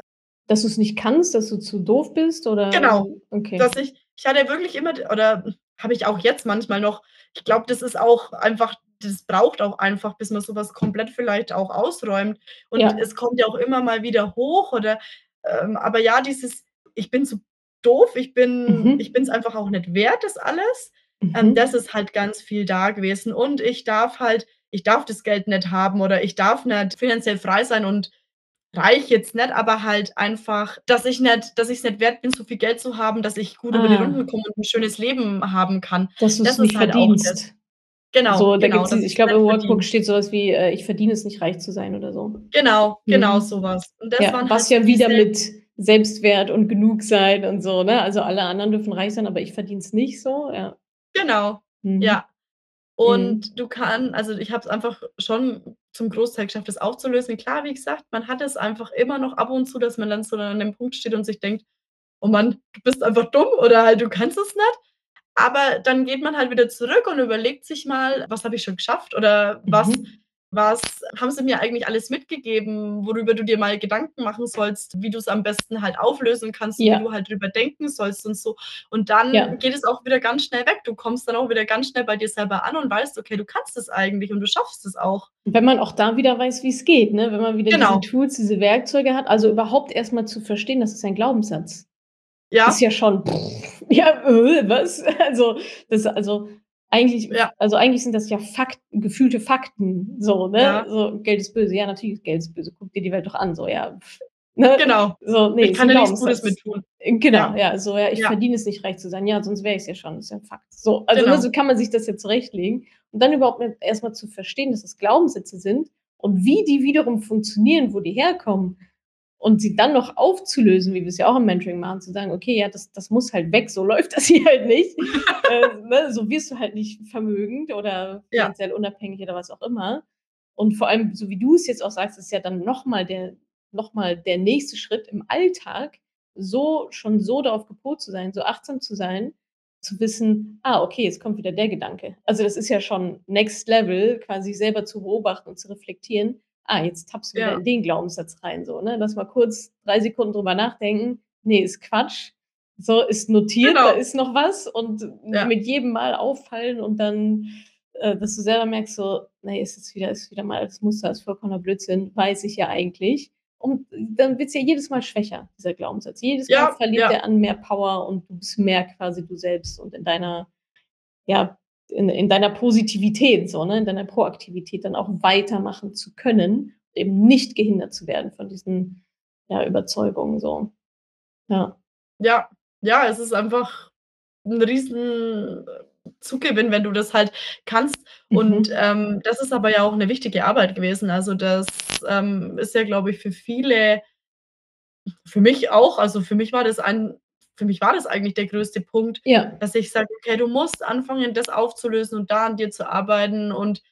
A: Dass du's nicht kannst, dass du zu doof bist oder
B: Genau,
A: okay.
B: dass ich ich hatte wirklich immer oder habe ich auch jetzt manchmal noch ich glaube, das ist auch einfach das braucht auch einfach, bis man so was komplett vielleicht auch ausräumt. Und
A: Ja.
B: es kommt ja auch immer mal wieder hoch oder ähm, aber ja, dieses: „Ich bin zu doof, ich bin ich
A: Mhm.
B: bin's einfach auch nicht wert, das alles“, ähm, das
A: Mhm.
B: ist halt ganz viel da gewesen. Und ich darf halt ich darf das Geld nicht haben oder ich darf nicht finanziell frei sein und reich jetzt nicht, aber halt einfach, dass ich nicht dass ich's nicht wert bin, so viel Geld zu haben, dass ich gut über die
A: Ah.
B: Runden komme und 'n schönes Leben haben kann.
A: Dass
B: Das ist
A: nicht
B: halt auch das.
A: verdienst.
B: Genau,
A: So, da
B: genau,
A: gibt's ich glaube, im Workbook steht so was wie, äh: „Ich verdiene es nicht, reich zu sein“, oder so.
B: Genau, genau
A: Mhm.
B: so was. Und das
A: Ja,
B: waren halt
A: was
B: so
A: ja wieder mit Selbstwert und Genugsein und so, ne? Also, alle anderen dürfen reich sein, aber ich verdiene es nicht so, ja.
B: Genau,
A: Mhm.
B: ja.
A: Mhm.
B: Und du kann also, ich habe es einfach schon zum Großteil geschafft, das aufzulösen. Klar, wie gesagt, man hat es einfach immer noch ab und zu, dass man dann so an dem Punkt steht und sich denkt: „Oh Mann, du bist einfach dumm“ oder halt: „Du kannst es nicht.“ Aber dann geht man halt wieder zurück und überlegt sich mal: „Was habe ich schon geschafft?“ Oder „Was
A: Mhm.
B: Was haben sie mir eigentlich alles mitgegeben, worüber du dir mal Gedanken machen sollst, wie du's am besten halt auflösen kannst und wie
A: Ja.
B: du halt drüber denken sollst und so.“ Und dann
A: Ja.
B: geht es auch wieder ganz schnell weg. Du kommst dann auch wieder ganz schnell bei dir selber an und weißt: „Okay, du kannst es eigentlich und du schaffst es auch.“
A: Wenn man auch da wieder weiß, wie's geht, ne? Wenn man wieder diese
B: Genau.
A: Tools, diese Werkzeuge hat, also, überhaupt erst mal zu verstehen, das ist ein Glaubenssatz. Ist
B: Ja.
A: ja schon ja, äh, was? Also, das also, eigentlich
B: Ja.
A: also, eigentlich sind das ja Fakt gefühlte Fakten so, ne?
B: Ja.
A: So, Geld ist böse. Ja, natürlich ist Geld böse. Guck dir die Welt doch an, so, ja, ne?
B: Genau.
A: So, ne,
B: Ich
A: ist
B: kann da nichts Gutes mit tun.
A: Äh, genau,
B: Ja.
A: ja, so, ja: „Ich verdiene es nicht, reich zu sein.“ Ja, sonst wäre ich's ja schon, ist ja 'n Fakt. So, also, ne,
B: Genau.
A: so kann man sich das ja zurechtlegen und dann überhaupt mal erst mal zu verstehen, dass es Glaubenssätze sind und wie die wiederum funktionieren, wo die herkommen und sie dann noch aufzulösen, wie wir's ja auch im Mentoring machen, zu sagen: „Okay, ja, das das muss halt weg, so läuft das hier halt nicht.“ Äh, ne, so wirst du halt nicht vermögend oder
B: Ja.
A: finanziell unabhängig oder was auch immer. Und vor allem, so wie du's jetzt auch sagst, ist ja dann noch mal der noch mal der nächste Schritt im Alltag, so schon so darauf gepolt zu sein, so achtsam zu sein, zu wissen: „Ah, okay, jetzt kommt wieder der Gedanke.“ Also, das ist ja schon Next Level, quasi selber zu beobachten und zu reflektieren: „Ah, jetzt tappst du wieder
B: Ja.
A: in den Glaubenssatz rein“, so, ne? Lass mal kurz 3 Sekunden drüber nachdenken. Ne, ist Quatsch. So, ist notiert, da
B: Genau.
A: ist noch was und
B: Ja.
A: mit jedem Mal auffallen und dann, äh, dass du selber merkst so: „Ne, ist jetzt wieder ist wieder mal altes Muster, ist vollkommener Blödsinn, weiß ich ja eigentlich.“ Und dann wird's ja jedes Mal schwächer, dieser Glaubenssatz. Jedes Mal
B: Ja,
A: verliert der an mehr Power und du bist mehr quasi du selbst und in deiner ja, in in deiner Positivität so, ne, in deiner Proaktivität dann auch weitermachen zu können, eben nicht gehindert zu werden von diesen, ja, Überzeugungen so. Ja.
B: Ja, ja, es ist einfach 'n riesen, Zugewinn, wenn du das halt kannst. Und,
A: Mhm.
B: ähm, das ist aber ja auch 'ne wichtige Arbeit gewesen. Also, das, ähm, ist ja, glaube ich, für viele für mich auch also, für mich war das ein für mich war das eigentlich der größte Punkt,
A: Ja.
B: dass ich sage: „Okay, du musst anfangen, das aufzulösen und da an dir zu arbeiten und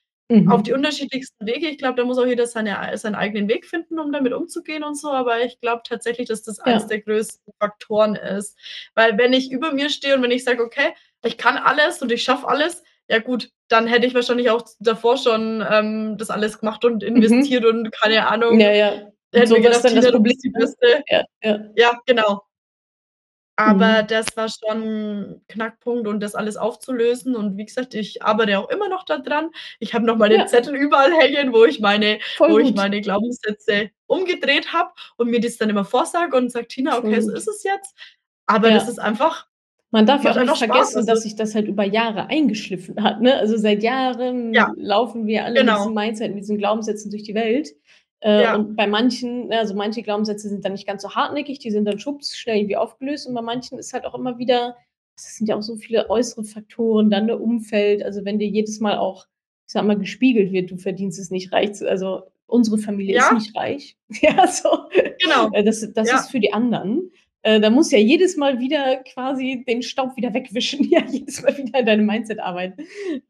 B: auf die
A: Mhm.
B: unterschiedlichsten Wege.“ Ich glaube, da muss auch jeder seine ei seinen eigenen Weg finden, um damit umzugehen und so, aber ich glaube tatsächlich, dass das
A: Ja.
B: der größten Faktoren ist. Weil wenn ich über mir stehe und wenn ich sage: „Okay, ich kann alles und ich schaffe alles“, ja gut, dann hätte ich wahrscheinlich auch davor schon, ähm, das alles gemacht und investiert
A: Mhm.
B: und keine
A: Ja,
B: Ahnung,
A: ja.
B: hätte mir
A: So,
B: gedacht:
A: dann das
B: „Tina, du
A: Problem,
B: die
A: ne?
B: Beste.“
A: Ja, ja.
B: Ja, genau. Aber
A: Mhm.
B: das war schon Knackpunkt und das alles aufzulösen und wie gesagt, ich arbeite auch immer noch da dran. Ich habe noch meine
A: Ja.
B: Zettel überall hängen, wo ich meine
A: Voll
B: wo ich
A: gut.
B: meine Glaubenssätze umgedreht habe und mir das dann immer vorsage und sage: „Tina, okay, so ist es jetzt.“ Aber das
A: Ja.
B: ist einfach
A: Man darf ja auch nicht
B: Spaß,
A: vergessen,
B: also
A: dass sich das halt über Jahre eingeschliffen hat, ne? Also, seit
B: Ja.
A: Jahren laufen wir alle mit diesem
B: Genau.
A: Mindset, mit diesen Glaubenssätzen durch die Welt. Äh,
B: Ja.
A: und bei manchen ne, also, manche Glaubenssätze sind dann nicht ganz so hartnäckig, die sind dann schwupps schnell irgendwie aufgelöst und bei manchen ist halt auch immer wieder es sind ja auch so viele äußere Faktoren, dann, ne, Umfeld. Also, wenn dir jedes Mal auch, ich sage mal, gespiegelt wird: „Du verdienst es nicht, reich zu“ also, unsere Familie ist
B: Ja.
A: nicht reich. Ja, so.
B: Genau.
A: Äh, das das
B: Ja.
A: ist für die anderen. Äh, da musst du ja jedes Mal wieder quasi den Staub wieder wegwischen, ja, jedes Mal wieder an deine Mindset-Arbeit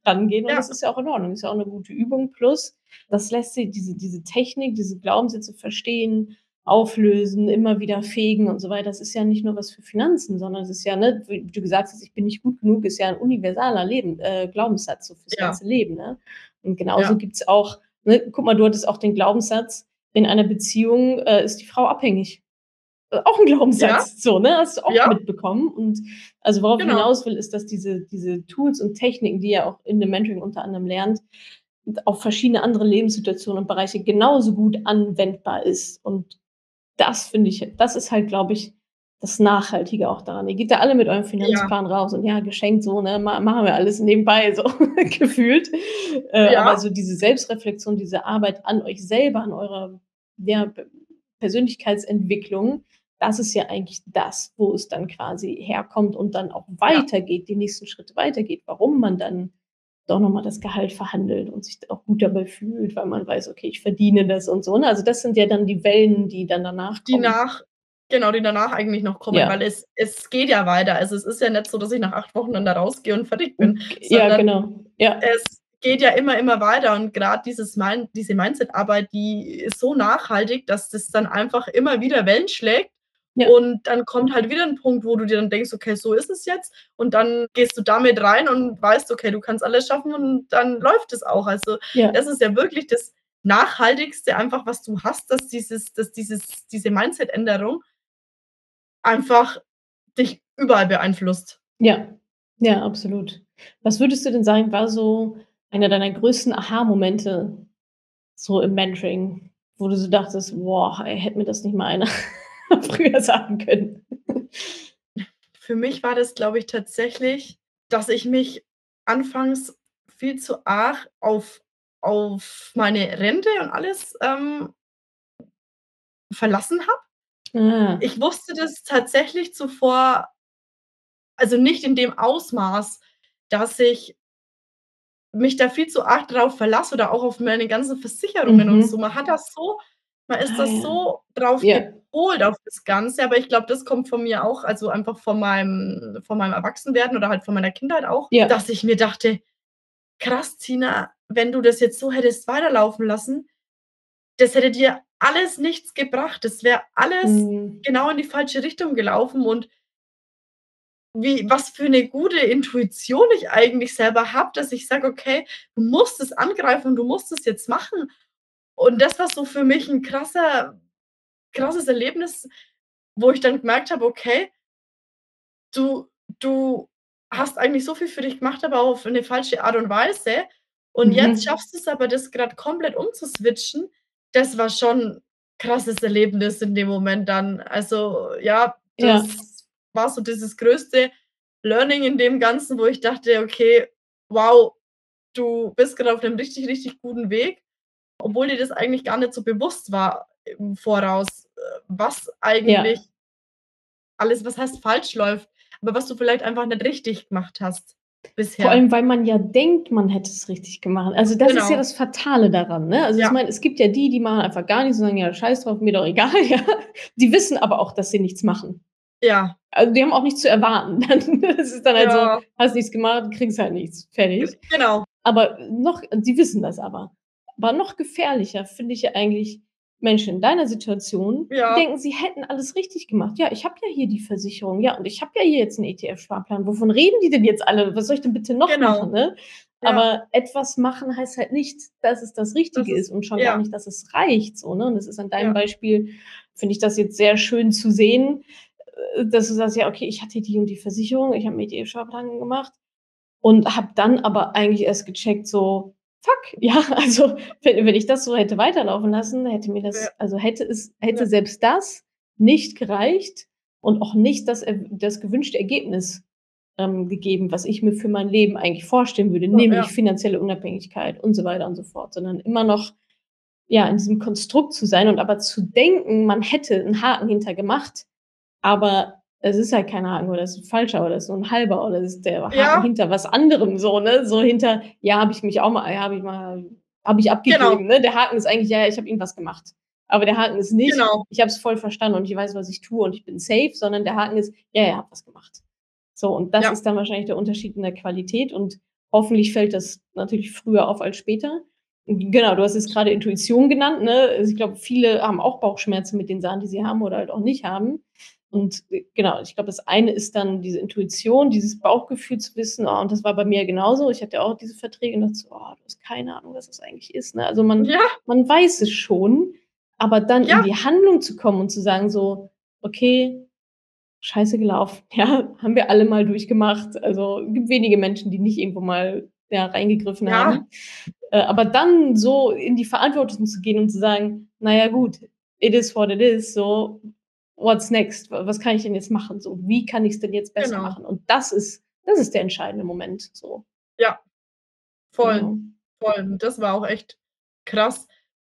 A: rangehen und
B: Ja.
A: das ist ja auch in Ordnung. Ist ja auch 'ne gute Übung. Plus, das lässt sich diese diese Technik, diese Glaubenssätze verstehen, auflösen, immer wieder fegen und so weiter. Das ist ja nicht nur was für Finanzen, sondern es ist ja, ne, wie du gesagt hast: „Ich bin nicht gut genug“, ist ja 'n universaler Leben äh, Glaubenssatz so fürs
B: Ja.
A: ganze Leben, ne? Und genauso
B: Ja.
A: gibt's auch ne, guck mal, du hattest auch den Glaubenssatz: „In einer Beziehung, äh, ist die Frau abhängig.“ Auch 'n
B: Ja.
A: Glaubenssatz, so, ne? Hast du auch
B: Ja.
A: mitbekommen und also, worauf ich
B: Genau.
A: hinaus will, ist, dass diese diese Tools und Techniken, die ihr auch in dem Mentoring unter anderem lernt, auf verschiedene andere Lebenssituationen und Bereiche genauso gut anwendbar ist. Und das finde ich das ist halt, glaube ich, das Nachhaltige auch daran. Ihr geht da alle mit eurem
B: Ja.
A: Finanzplan raus und ja, geschenkt so, ne, ma machen wir alles nebenbei so gefühlt. Äh, aber
B: Ja.
A: so diese Selbstreflexion, diese Arbeit an euch selber, an eurer, ja, Persönlichkeitsentwicklung, das ist ja eigentlich das, wo es dann quasi herkommt und dann auch weitergeht, die nächsten Schritte weitergeht, warum man dann doch noch mal das Gehalt verhandelt und sich auch gut dabei fühlt, weil man weiß: „Okay, ich verdiene das“ und so, ne? Also, das sind ja dann die Wellen, die dann danach
B: Die
A: kommen.
B: nach genau, die danach eigentlich noch kommen, weil
A: Ja.
B: es es geht ja weiter. Also, es ist ja nicht so, dass ich nach 8 Wochen dann da rausgehe und fertig bin,
A: ja, genau. Ja.
B: es geht ja immer, immer weiter und dieses Mind diese Mindset-Arbeit, die ist so nachhaltig, dass das dann einfach immer wieder Wellen schlägt
A: Ja.
B: und dann kommt halt wieder 'n Punkt, wo du dir dann denkst: „Okay, so ist es jetzt.“ Und dann gehst du damit rein und weißt: „Okay, du kannst alles schaffen“, und dann läuft es auch. Also,
A: Ja.
B: das ist ja wirklich das Nachhaltigste einfach, was du hast, dass dieses dass dieses diese Mindset-Änderung einfach dich überall beeinflusst.
A: Ja. Ja, absolut. Was würdest du denn sagen, war so einer deiner größten Aha-Momente so im Mentoring, wo du so dachtest: „Boah, hätte mir das nicht mal einer früher sagen können?“
B: Für mich war das, glaube ich, tatsächlich, dass ich mich anfangs viel zu arg auf auf meine Rente und alles, ähm verlassen habe.
A: Ah.
B: Ich wusste das tatsächlich zuvor also, nicht in dem Ausmaß, dass ich mich da viel zu arg drauf verlasse oder auch auf meine ganzen Versicherungen und so.
A: Mhm.
B: Man hat das so man ist
A: Ah,
B: da
A: ja.
B: so drauf
A: Ja.
B: Gepolt auf das Ganze, aber ich glaube, das kommt von mir auch, also, einfach von meinem von meinem Erwachsenwerden oder halt von meiner Kindheit auch,
A: Ja.
B: dass ich mir dachte: „Krass, Tina, wenn du das jetzt so hättest weiterlaufen lassen, das hätte dir alles nichts gebracht. Das wäre alles
A: Mhm.
B: genau in die falsche Richtung gelaufen.“ Und wie was für 'ne gute Intuition ich eigentlich selber habe, dass ich sage: „Okay, du musst es angreifen du musst es jetzt machen.“ Und das war so für mich 'n krasser krasses Erlebnis, wo ich dann gemerkt habe: „Okay“ „du du hast eigentlich so viel für dich gemacht, aber auf 'ne falsche Art und Weise. Und jetzt
A: Mhm.
B: schaffst du's aber, das grad komplett umzuswitchen.“ Das war schon krasses Erlebnis in dem Moment dann. Also, ja,
A: Ja.
B: das war so dieses größte Learning in dem Ganzen, wo ich dachte: „Okay, wow, du bist grad auf 'nem richtig, richtig guten Weg“, obwohl dir das eigentlich gar nicht so bewusst war im Voraus, äh, was eigentlich
A: Ja.
B: alles was heißt falsch läuft, aber was du vielleicht einfach nicht richtig gemacht hast
A: Vor
B: bisher.
A: allem, weil man ja denkt, man hätte es richtig gemacht. Also, das ist ja
B: Genau.
A: das Fatale daran, ne? Also, ich
B: Ja.
A: meine, es gibt ja die, die machen einfach gar nichts und sagen: „Ja, scheiß drauf, mir doch egal“, ja? Die wissen aber auch, dass sie nichts machen.
B: Ja.
A: Also, die haben auch nichts zu erwarten. Dann das ist dann halt so:
B: Ja.
A: „Hast nichts gemacht, kriegst halt nichts, fertig.“
B: Genau.
A: Aber noch sie wissen das aber. Aber noch gefährlicher finde ich ja eigentlich Menschen in deiner Situation, die
B: Ja.
A: denken, sie hätten alles richtig gemacht. „Ja, ich habe ja hier die Versicherung. Ja, und ich habe ja hier jetzt 'n ETF-Sparplan. Wovon reden die denn jetzt alle? Was soll ich denn bitte noch machen“,
B: Genau.
A: ne?
B: Ja.
A: Aber etwas machen heißt halt nicht, dass es das
B: Das
A: Richtige
B: ist
A: ist und schon gar
B: ja.
A: nicht, dass es reicht so, ne? Und das ist an deinem. Beispiel finde ich das jetzt sehr schön zu sehen, äh, dass du sagst: „Ja, okay, ich hatte die und die Versicherung, ich habe 'n ETF-Sparplan gemacht und habe dann aber eigentlich erst gecheckt so: ‚Fuck, ja, also, wenn wenn ich das so hätte weiterlaufen lassen, hätte mir
B: Ja.
A: das also, hätte es
B: Ja.
A: hätte selbst das nicht gereicht und auch nicht das das gewünschte Ergebnis, ähm, gegeben, was ich mir für mein Leben eigentlich vorstellen würde,
B: ja.
A: nämlich finanzielle Unabhängigkeit und so weiter und so fort.“ Sondern immer noch, ja, in diesem Konstrukt zu sein und aber zu denken, man hätte 'n Haken hinter gemacht, aber es ist halt kein Haken oder es ist 'n falscher oder ist so 'n halber oder es ist der Haken
B: Ja.
A: hinter was anderem so, ne? So hinter: „Ja, habe ich mich auch mal ja, habe ich mal habe ich
B: Genau.
A: abgegeben“, ne? Der Haken ist eigentlich: „Ja, ich habe irgendwas gemacht.“ Aber der Haken ist nicht:
B: Genau.
A: „Ich habe es voll verstanden und ich weiß, was ich tue und ich bin safe“, sondern der Haken ist: „Ja, ja, habe was gemacht.“ So, und das
B: Ja.
A: ist dann wahrscheinlich der Unterschied in der Qualität und hoffentlich fällt das natürlich früher auf als später. Genau, du hast jetzt grade Intuition genannt, ne? Also, ich glaube, viele haben auch Bauchschmerzen mit den Sachen, die sie haben oder halt auch nicht haben. Und, äh, genau, ich glaube, das eine ist dann diese Intuition, dieses Bauchgefühl zu wissen, oh, und das war bei mir genauso. Ich hatte ja auch diese Verträge und dachte so: „Oh, du hast keine Ahnung, was das eigentlich ist“, ne? Also, man
B: Ja.
A: man weiß es schon, aber dann in
B: Ja.
A: die Handlung zu kommen und zu sagen so: „Okay, scheiße gelaufen, ja, haben wir alle mal durchgemacht.“ Also, gibt wenige Menschen, die nicht irgendwo mal, ja, reingegriffen
B: Ja.
A: haben. Äh, aber dann so in die Verantwortung zu gehen und zu sagen: „Na ja, gut, it is what it is, so, what's next? Was kann ich denn jetzt machen so? Wie kann ich's denn jetzt besser
B: Genau.
A: machen?“ Und das ist das ist der entscheidende Moment so.
B: Ja. Voll,
A: Genau.
B: voll. Das war auch echt krass.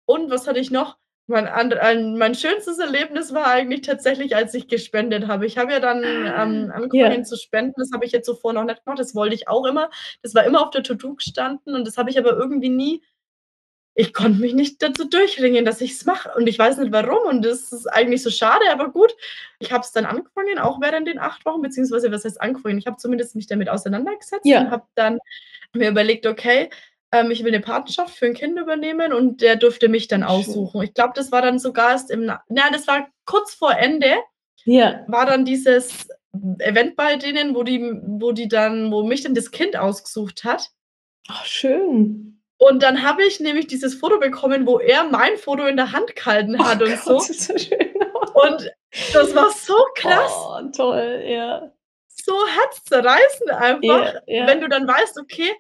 B: Und was hatte ich noch? Mein ein mein schönstes Erlebnis war eigentlich tatsächlich, als ich gespendet habe. Ich habe ja dann,
A: Ah,
B: ähm, angefangen
A: ja.
B: zu spenden. Das habe ich jetzt zuvor noch nicht gemacht. Das wollte ich auch immer. Das war immer auf der To-do gestanden und das habe ich aber irgendwie nie ich konnte mich nicht dazu durchringen, dass ich's mache und ich weiß nicht warum und das ist eigentlich so schade, aber gut. Ich habe es dann angefangen, auch während den 8 Wochen, beziehungsweise was heißt angefangen? Ich habe zumindest mich damit auseinandergesetzt und
A: Ja.
B: habe dann mir überlegt: „Okay, ähm, ich will 'ne Patenschaft für 'n Kind übernehmen“ und der durfte mich dann aussuchen. Ich glaube, das war dann sogar erst im Na na, das war kurz vor Ende
A: Ja.
B: war dann dieses Event bei denen, wo die wo die dann wo mich dann das Kind ausgesucht hat.
A: Ach, schön.
B: Und dann habe ich nämlich dieses Foto bekommen, wo er mein Foto in der Hand gehalten
A: Oh
B: hat und
A: Gott,
B: so.
A: das ist so schön.
B: Und das war so krass.
A: Oh, toll, ja.
B: So herzzerreißend einfach,
A: Ja,
B: wenn
A: ja.
B: du dann weißt, okay,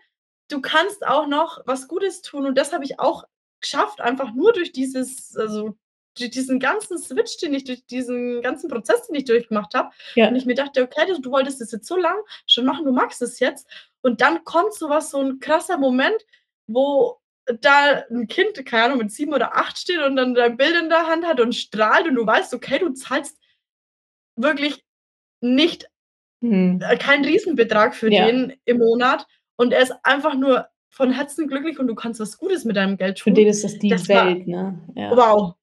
B: du kannst auch noch was Gutes tun und das habe ich auch geschafft, einfach nur durch dieses also, durch diesen ganzen Switch, den ich durch diesen ganzen Prozess, den ich durchgemacht habe und
A: Ja.
B: ich mir dachte: „Okay, du wolltest das jetzt so lang schon machen, du magst es jetzt.“ Und dann kommt so was so 'n krasser Moment, wo da 'n Kind, keine Ahnung, mit 7 oder 8 steht und dann dein Bild in der Hand hat und strahlt und du weißt, okay, du zahlst wirklich nicht
A: Mhm.
B: äh, keinen Riesenbetrag für
A: Ja.
B: den im Monat und er ist einfach nur von Herzen glücklich und du kannst was Gutes mit deinem Geld
A: Für den
B: tun.
A: ist das die
B: Das
A: Welt, ne? Ja.
B: wow.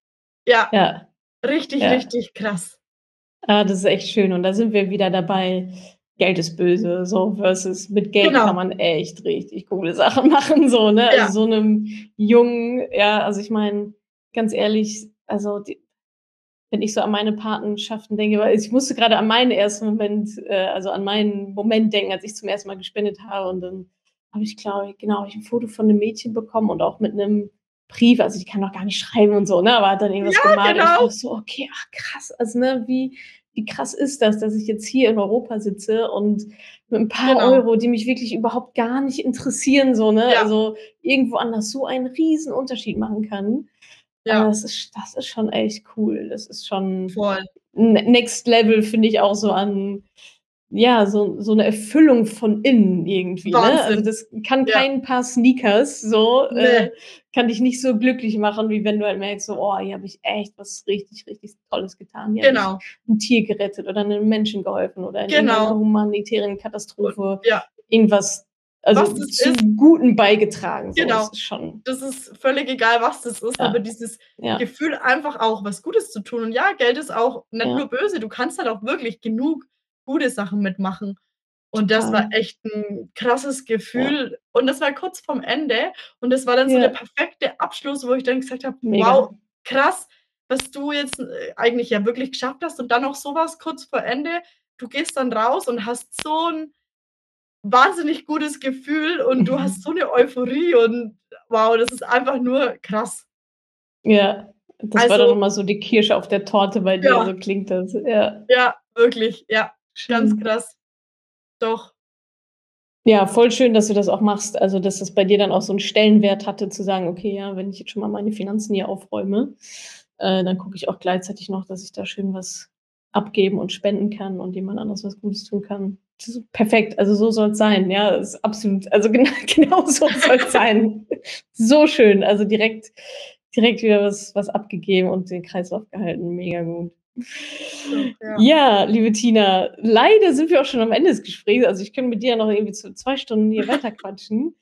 B: Ja,
A: Ja.
B: richtig, richtig krass.
A: Ah, das ist echt schön und da sind wir wieder dabei, Geld ist böse, so versus mit Geld kann
B: Genau.
A: man echt richtig coole Sachen machen, so, ne? Also,
B: Ja.
A: so 'nem Jungen ja, also, ich meine, ganz ehrlich, also, die wenn ich so an meine Patenschaften denke weil ich musste grade an meinen ersten Moment äh, also, an meinen Moment denken, als ich zum ersten Mal gespendet habe und dann habe ich, glaube ich genau, habe ich 'n Foto von 'nem Mädchen bekommen und auch mit 'nem Brief. Also, die kann noch gar nicht schreiben und so, ne, aber hat dann irgendwas
B: Ja,
A: gemalt und ich war
B: genau.
A: so: „Okay, ach krass.“ Also, ne, wie wie krass ist das, dass ich jetzt hier in Europa sitze und mit 'n paar
B: Genau.
A: Euro, die mich wirklich überhaupt gar nicht interessieren, so, ne,
B: Ja.
A: also, irgendwo anders so einen Riesenunterschied machen kann.
B: Ja.
A: das ist das ist schon echt cool. Das ist schon
B: Voll.
A: Ne Next Level, finde ich auch so an ja, so so 'ne Erfüllung von innen irgendwie, ne? Also, das kann
B: Ja.
A: kein paar Sneakers so
B: Ne.
A: äh, kann dich nicht so glücklich machen, wie wenn du halt merkst so: „Oh, hier habe ich echt was richtig, richtig Tolles getan. Hier
B: Genau.
A: 'n Tier gerettet oder 'nem Menschen geholfen oder in
B: Genau.
A: humanitären
B: Und
A: Katastrophe
B: ja.
A: irgendwas also,
B: Was das
A: zum
B: ist
A: Guten beigetragen“, so.
B: Genau.
A: Es ist schon
B: Das ist völlig egal, was das ist, aber
A: Ja.
B: dieses
A: Ja.
B: Gefühl, einfach auch was Gutes zu tun und ja, Geld ist auch nicht nur
A: Ja.
B: böse. Du kannst halt auch wirklich genug gute Sachen mitmachen. Und das war echt 'n krasses
A: Ja.
B: Gefühl und das war kurz vorm Ende und das war dann so der
A: Ja.
B: perfekte Abschluss, wo ich dann gesagt habe. „Wow, krass, was du jetzt, äh, eigentlich ja wirklich geschafft hast und dann noch so was kurz vor Ende.“ Du gehst dann raus und hast so 'n wahnsinnig gutes Gefühl und du hast so
A: Mhm.
B: 'ne Euphorie und wow, das ist einfach nur krass.
A: Ja, das war dann noch
B: Also
A: mal so die Kirsche auf der Torte bei dir,
B: Ja.
A: so klingt das, ja.
B: Ja, wirklich, ja, ganz
A: Schön.
B: krass. Doch.
A: Ja, voll schön, dass du das auch machst. Also, dass das bei dir dann auch so 'n Stellenwert hatte zu sagen: „Okay, ja, wenn ich jetzt schon mal meine Finanzen hier aufräume, äh, dann gucke ich auch gleichzeitig noch, dass ich da schön was abgeben und spenden kann und jemand anderes was Gutes tun kann.“ Das ist perfekt, also, so soll's sein, ja, ist absolut also, gena genau so soll's sein. So schön, also, direkt direkt wieder was was abgegeben und den Kreislauf gehalten, mega gut.
B: Ja.
A: Liebe Tina, leider sind wir auch schon am Ende des Gesprächs. Also, ich könnte mit dir noch irgendwie 2 Stunden hier weiter quatschen.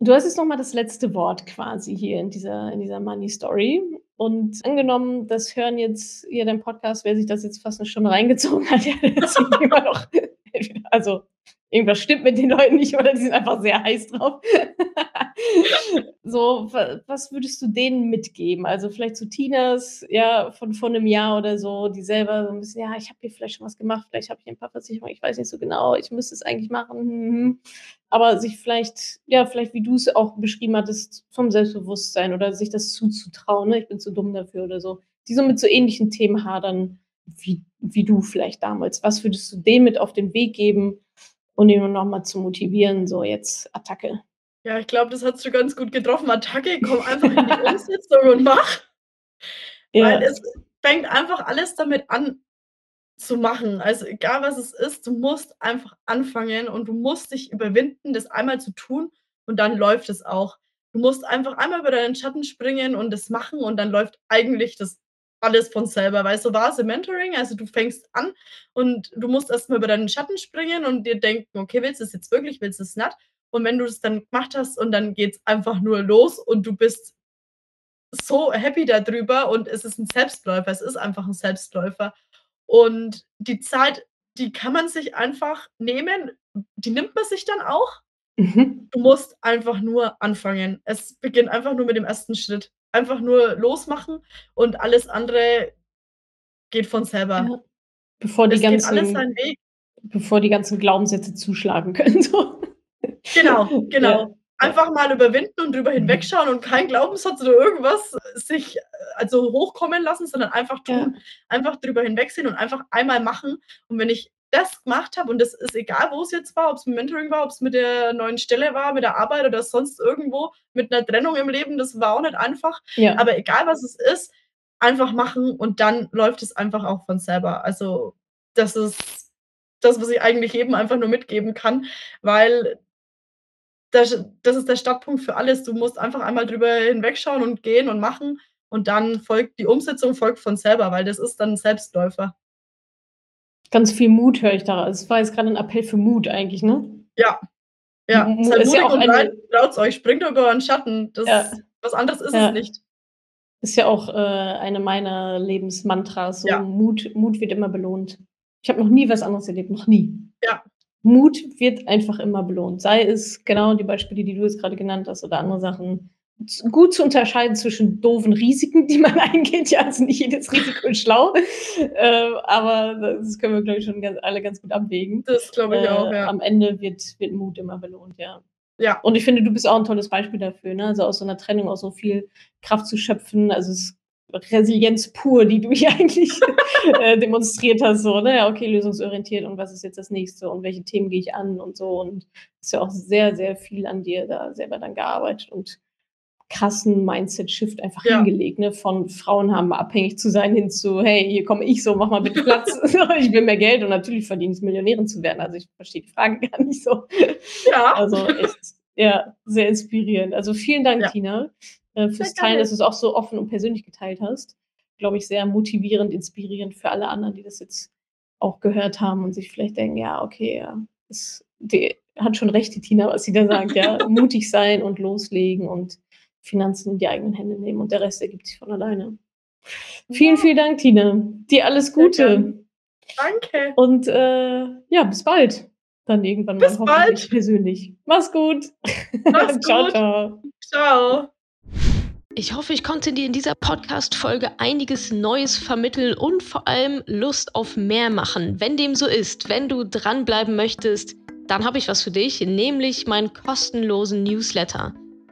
A: Du hast jetzt noch mal das letzte Wort quasi hier in dieser in dieser Money Story und angenommen, das hören jetzt hier dein Podcast, wer sich das jetzt fast 'ne Stunde reingezogen hat, ja, immer noch also, irgendwas stimmt mit den Leuten nicht oder die sind einfach sehr heiß drauf. So, wa was würdest du denen mitgeben? Also, vielleicht so Tinas, ja, von vor 'nem Jahr oder so, die selber so 'n bisschen: „Ja, ich habe hier vielleicht schon was gemacht, vielleicht habe ich 'n paar Versicherungen, ich weiß nicht so genau, ich müsste es eigentlich machen, hm, hm, hm.“ Aber sich vielleicht ja, vielleicht, wie du's auch beschrieben hattest, vom Selbstbewusstsein oder sich das zuzutrauen, ne? „Ich bin zu dumm dafür“ oder so, die so mit so ähnlichen Themen hadern wie wie du vielleicht damals. Was würdest du denen mit auf den Weg geben, um die nur noch mal zu motivieren, so jetzt Attacke?
B: Ja, ich glaube, das hast du ganz gut getroffen. Attacke, komm einfach in die Umsetzung und mach. Weil
A: Ja.
B: es fängt einfach alles damit an zu machen. Also, egal was es ist, du musst einfach anfangen und du musst dich überwinden, das einmal zu tun und dann läuft es auch. Du musst einfach einmal über deinen Schatten springen und das machen und dann läuft eigentlich das alles von selber, weil so war es im Mentoring. Also du fängst an und du musst erstmal über deinen Schatten springen und dir denken, okay, willst du es jetzt wirklich, willst du es nicht? Und wenn du es dann gemacht hast und dann geht es einfach nur los und du bist so happy darüber und es ist ein Selbstläufer. Es ist einfach ein Selbstläufer. Und die Zeit, die kann man sich einfach nehmen, die nimmt man sich dann auch.
A: Mhm.
B: Du musst einfach nur anfangen. Es beginnt einfach nur mit dem ersten Schritt. Einfach nur losmachen und alles andere geht von selber.
A: Ja. Bevor die
B: Es
A: ganzen
B: seinen Weg.
A: bevor die ganzen Glaubenssätze zuschlagen können, so.
B: Genau,
A: Ja,
B: genau.
A: ja.
B: Einfach mal überwinden und drüber
A: Mhm.
B: hinwegschauen und kein Glaubenssatz oder irgendwas sich, äh, also hochkommen lassen, sondern einfach
A: Ja.
B: tun. Einfach drüber hinwegsehen und einfach einmal machen. Und wenn ich das gemacht habe und das ist egal, wo es jetzt war, ob's mit Mentoring war, ob's mit der neuen Stelle war, mit der Arbeit oder sonst irgendwo, mit 'ner Trennung im Leben, das war auch nicht einfach.
A: Ja.
B: Aber egal, was es ist, einfach machen und dann läuft es einfach auch von selber. Also, das ist das, was ich eigentlich jedem einfach nur mitgeben kann, weil das das ist der Startpunkt für alles. Du musst einfach einmal drüber hinwegschauen und gehen und machen und dann folgt die Umsetzung folgt von selber, weil das ist dann Selbstläufer.
A: Ganz viel Mut höre ich da raus. Es war jetzt grade 'n Appell für Mut eigentlich, ne?
B: Ja. Ja,
A: M Mu
B: seid
A: ja
B: mutig
A: auch
B: und
A: eine
B: rein traut's euch, springt über euren Schatten. Das
A: Ja.
B: was anderes ist
A: Ja.
B: es nicht.
A: Ist ja auch, äh, eine meiner Lebensmantras, so
B: Ja.
A: Mut Mut wird immer belohnt. Ich habe noch nie was anderes erlebt, noch nie.
B: Ja.
A: Mut wird einfach immer belohnt. Sei es genau die Beispiele, die du jetzt grade genannt hast oder andere Sachen. Gut zu unterscheiden zwischen doofen Risiken, die man eingeht. Ja, also nicht jedes Risiko ist schlau, äh, aber das können wir, glaube ich, schon ganz alle ganz gut abwägen.
B: Das glaube ich
A: Äh,
B: auch, ja.
A: am Ende wird wird Mut immer belohnt, ja.
B: Ja.
A: Und ich finde, du bist auch 'n tolles Beispiel dafür, ne? Also, aus so 'ner Trennung auch so viel Kraft zu schöpfen. Also, es ist Resilienz pur, die du hier eigentlich, äh, demonstriert hast, so, ne? Ja, okay, lösungsorientiert und was ist jetzt das Nächste und welche Themen gehe ich an und so und ist ja auch sehr, sehr viel an dir da selber dann gearbeitet und krassen Mindset-Shift einfach
B: Ja.
A: hingelegt, ne? Von Frauen haben abhängig zu sein hin zu: „Hey, hier komme ich so, mach mal bitte Platz. Ich will mehr Geld und natürlich verdiene ich's, Millionärin zu werden.“ Also, ich verstehe die Frage gar nicht so.
B: Ja.
A: Also, echt, ja, sehr inspirierend. Also, vielen Dank,
B: Ja.
A: Tina, äh, fürs
B: Sehr
A: Teilen,
B: gerne.
A: dass du's auch so offen und persönlich geteilt hast. Glaube ich, sehr motivierend, inspirierend für alle anderen, die das jetzt auch gehört haben und sich vielleicht denken: „Ja, okay, ja, das die hat schon recht, die Tina, was sie da sagt, ja. Mutig sein und loslegen und Finanzen in die eigenen Hände nehmen und der Rest ergibt sich von alleine.“ Vielen, vielen Dank, Tina. Dir alles Gute.
B: Danke.
A: und, äh, ja, bis bald. Dann irgendwann mal
B: Bis
A: hoffentlich
B: bald.
A: persönlich. Mach's gut.
B: Mach's
A: Tschau,
B: gut.
A: tschau.
B: Tschau.
C: Ich hoffe, ich konnte dir in dieser Podcast-Folge einiges Neues vermitteln und vor allem Lust auf mehr machen. Wenn dem so ist, wenn du dranbleiben möchtest, dann habe ich was für dich, nämlich meinen kostenlosen Newsletter.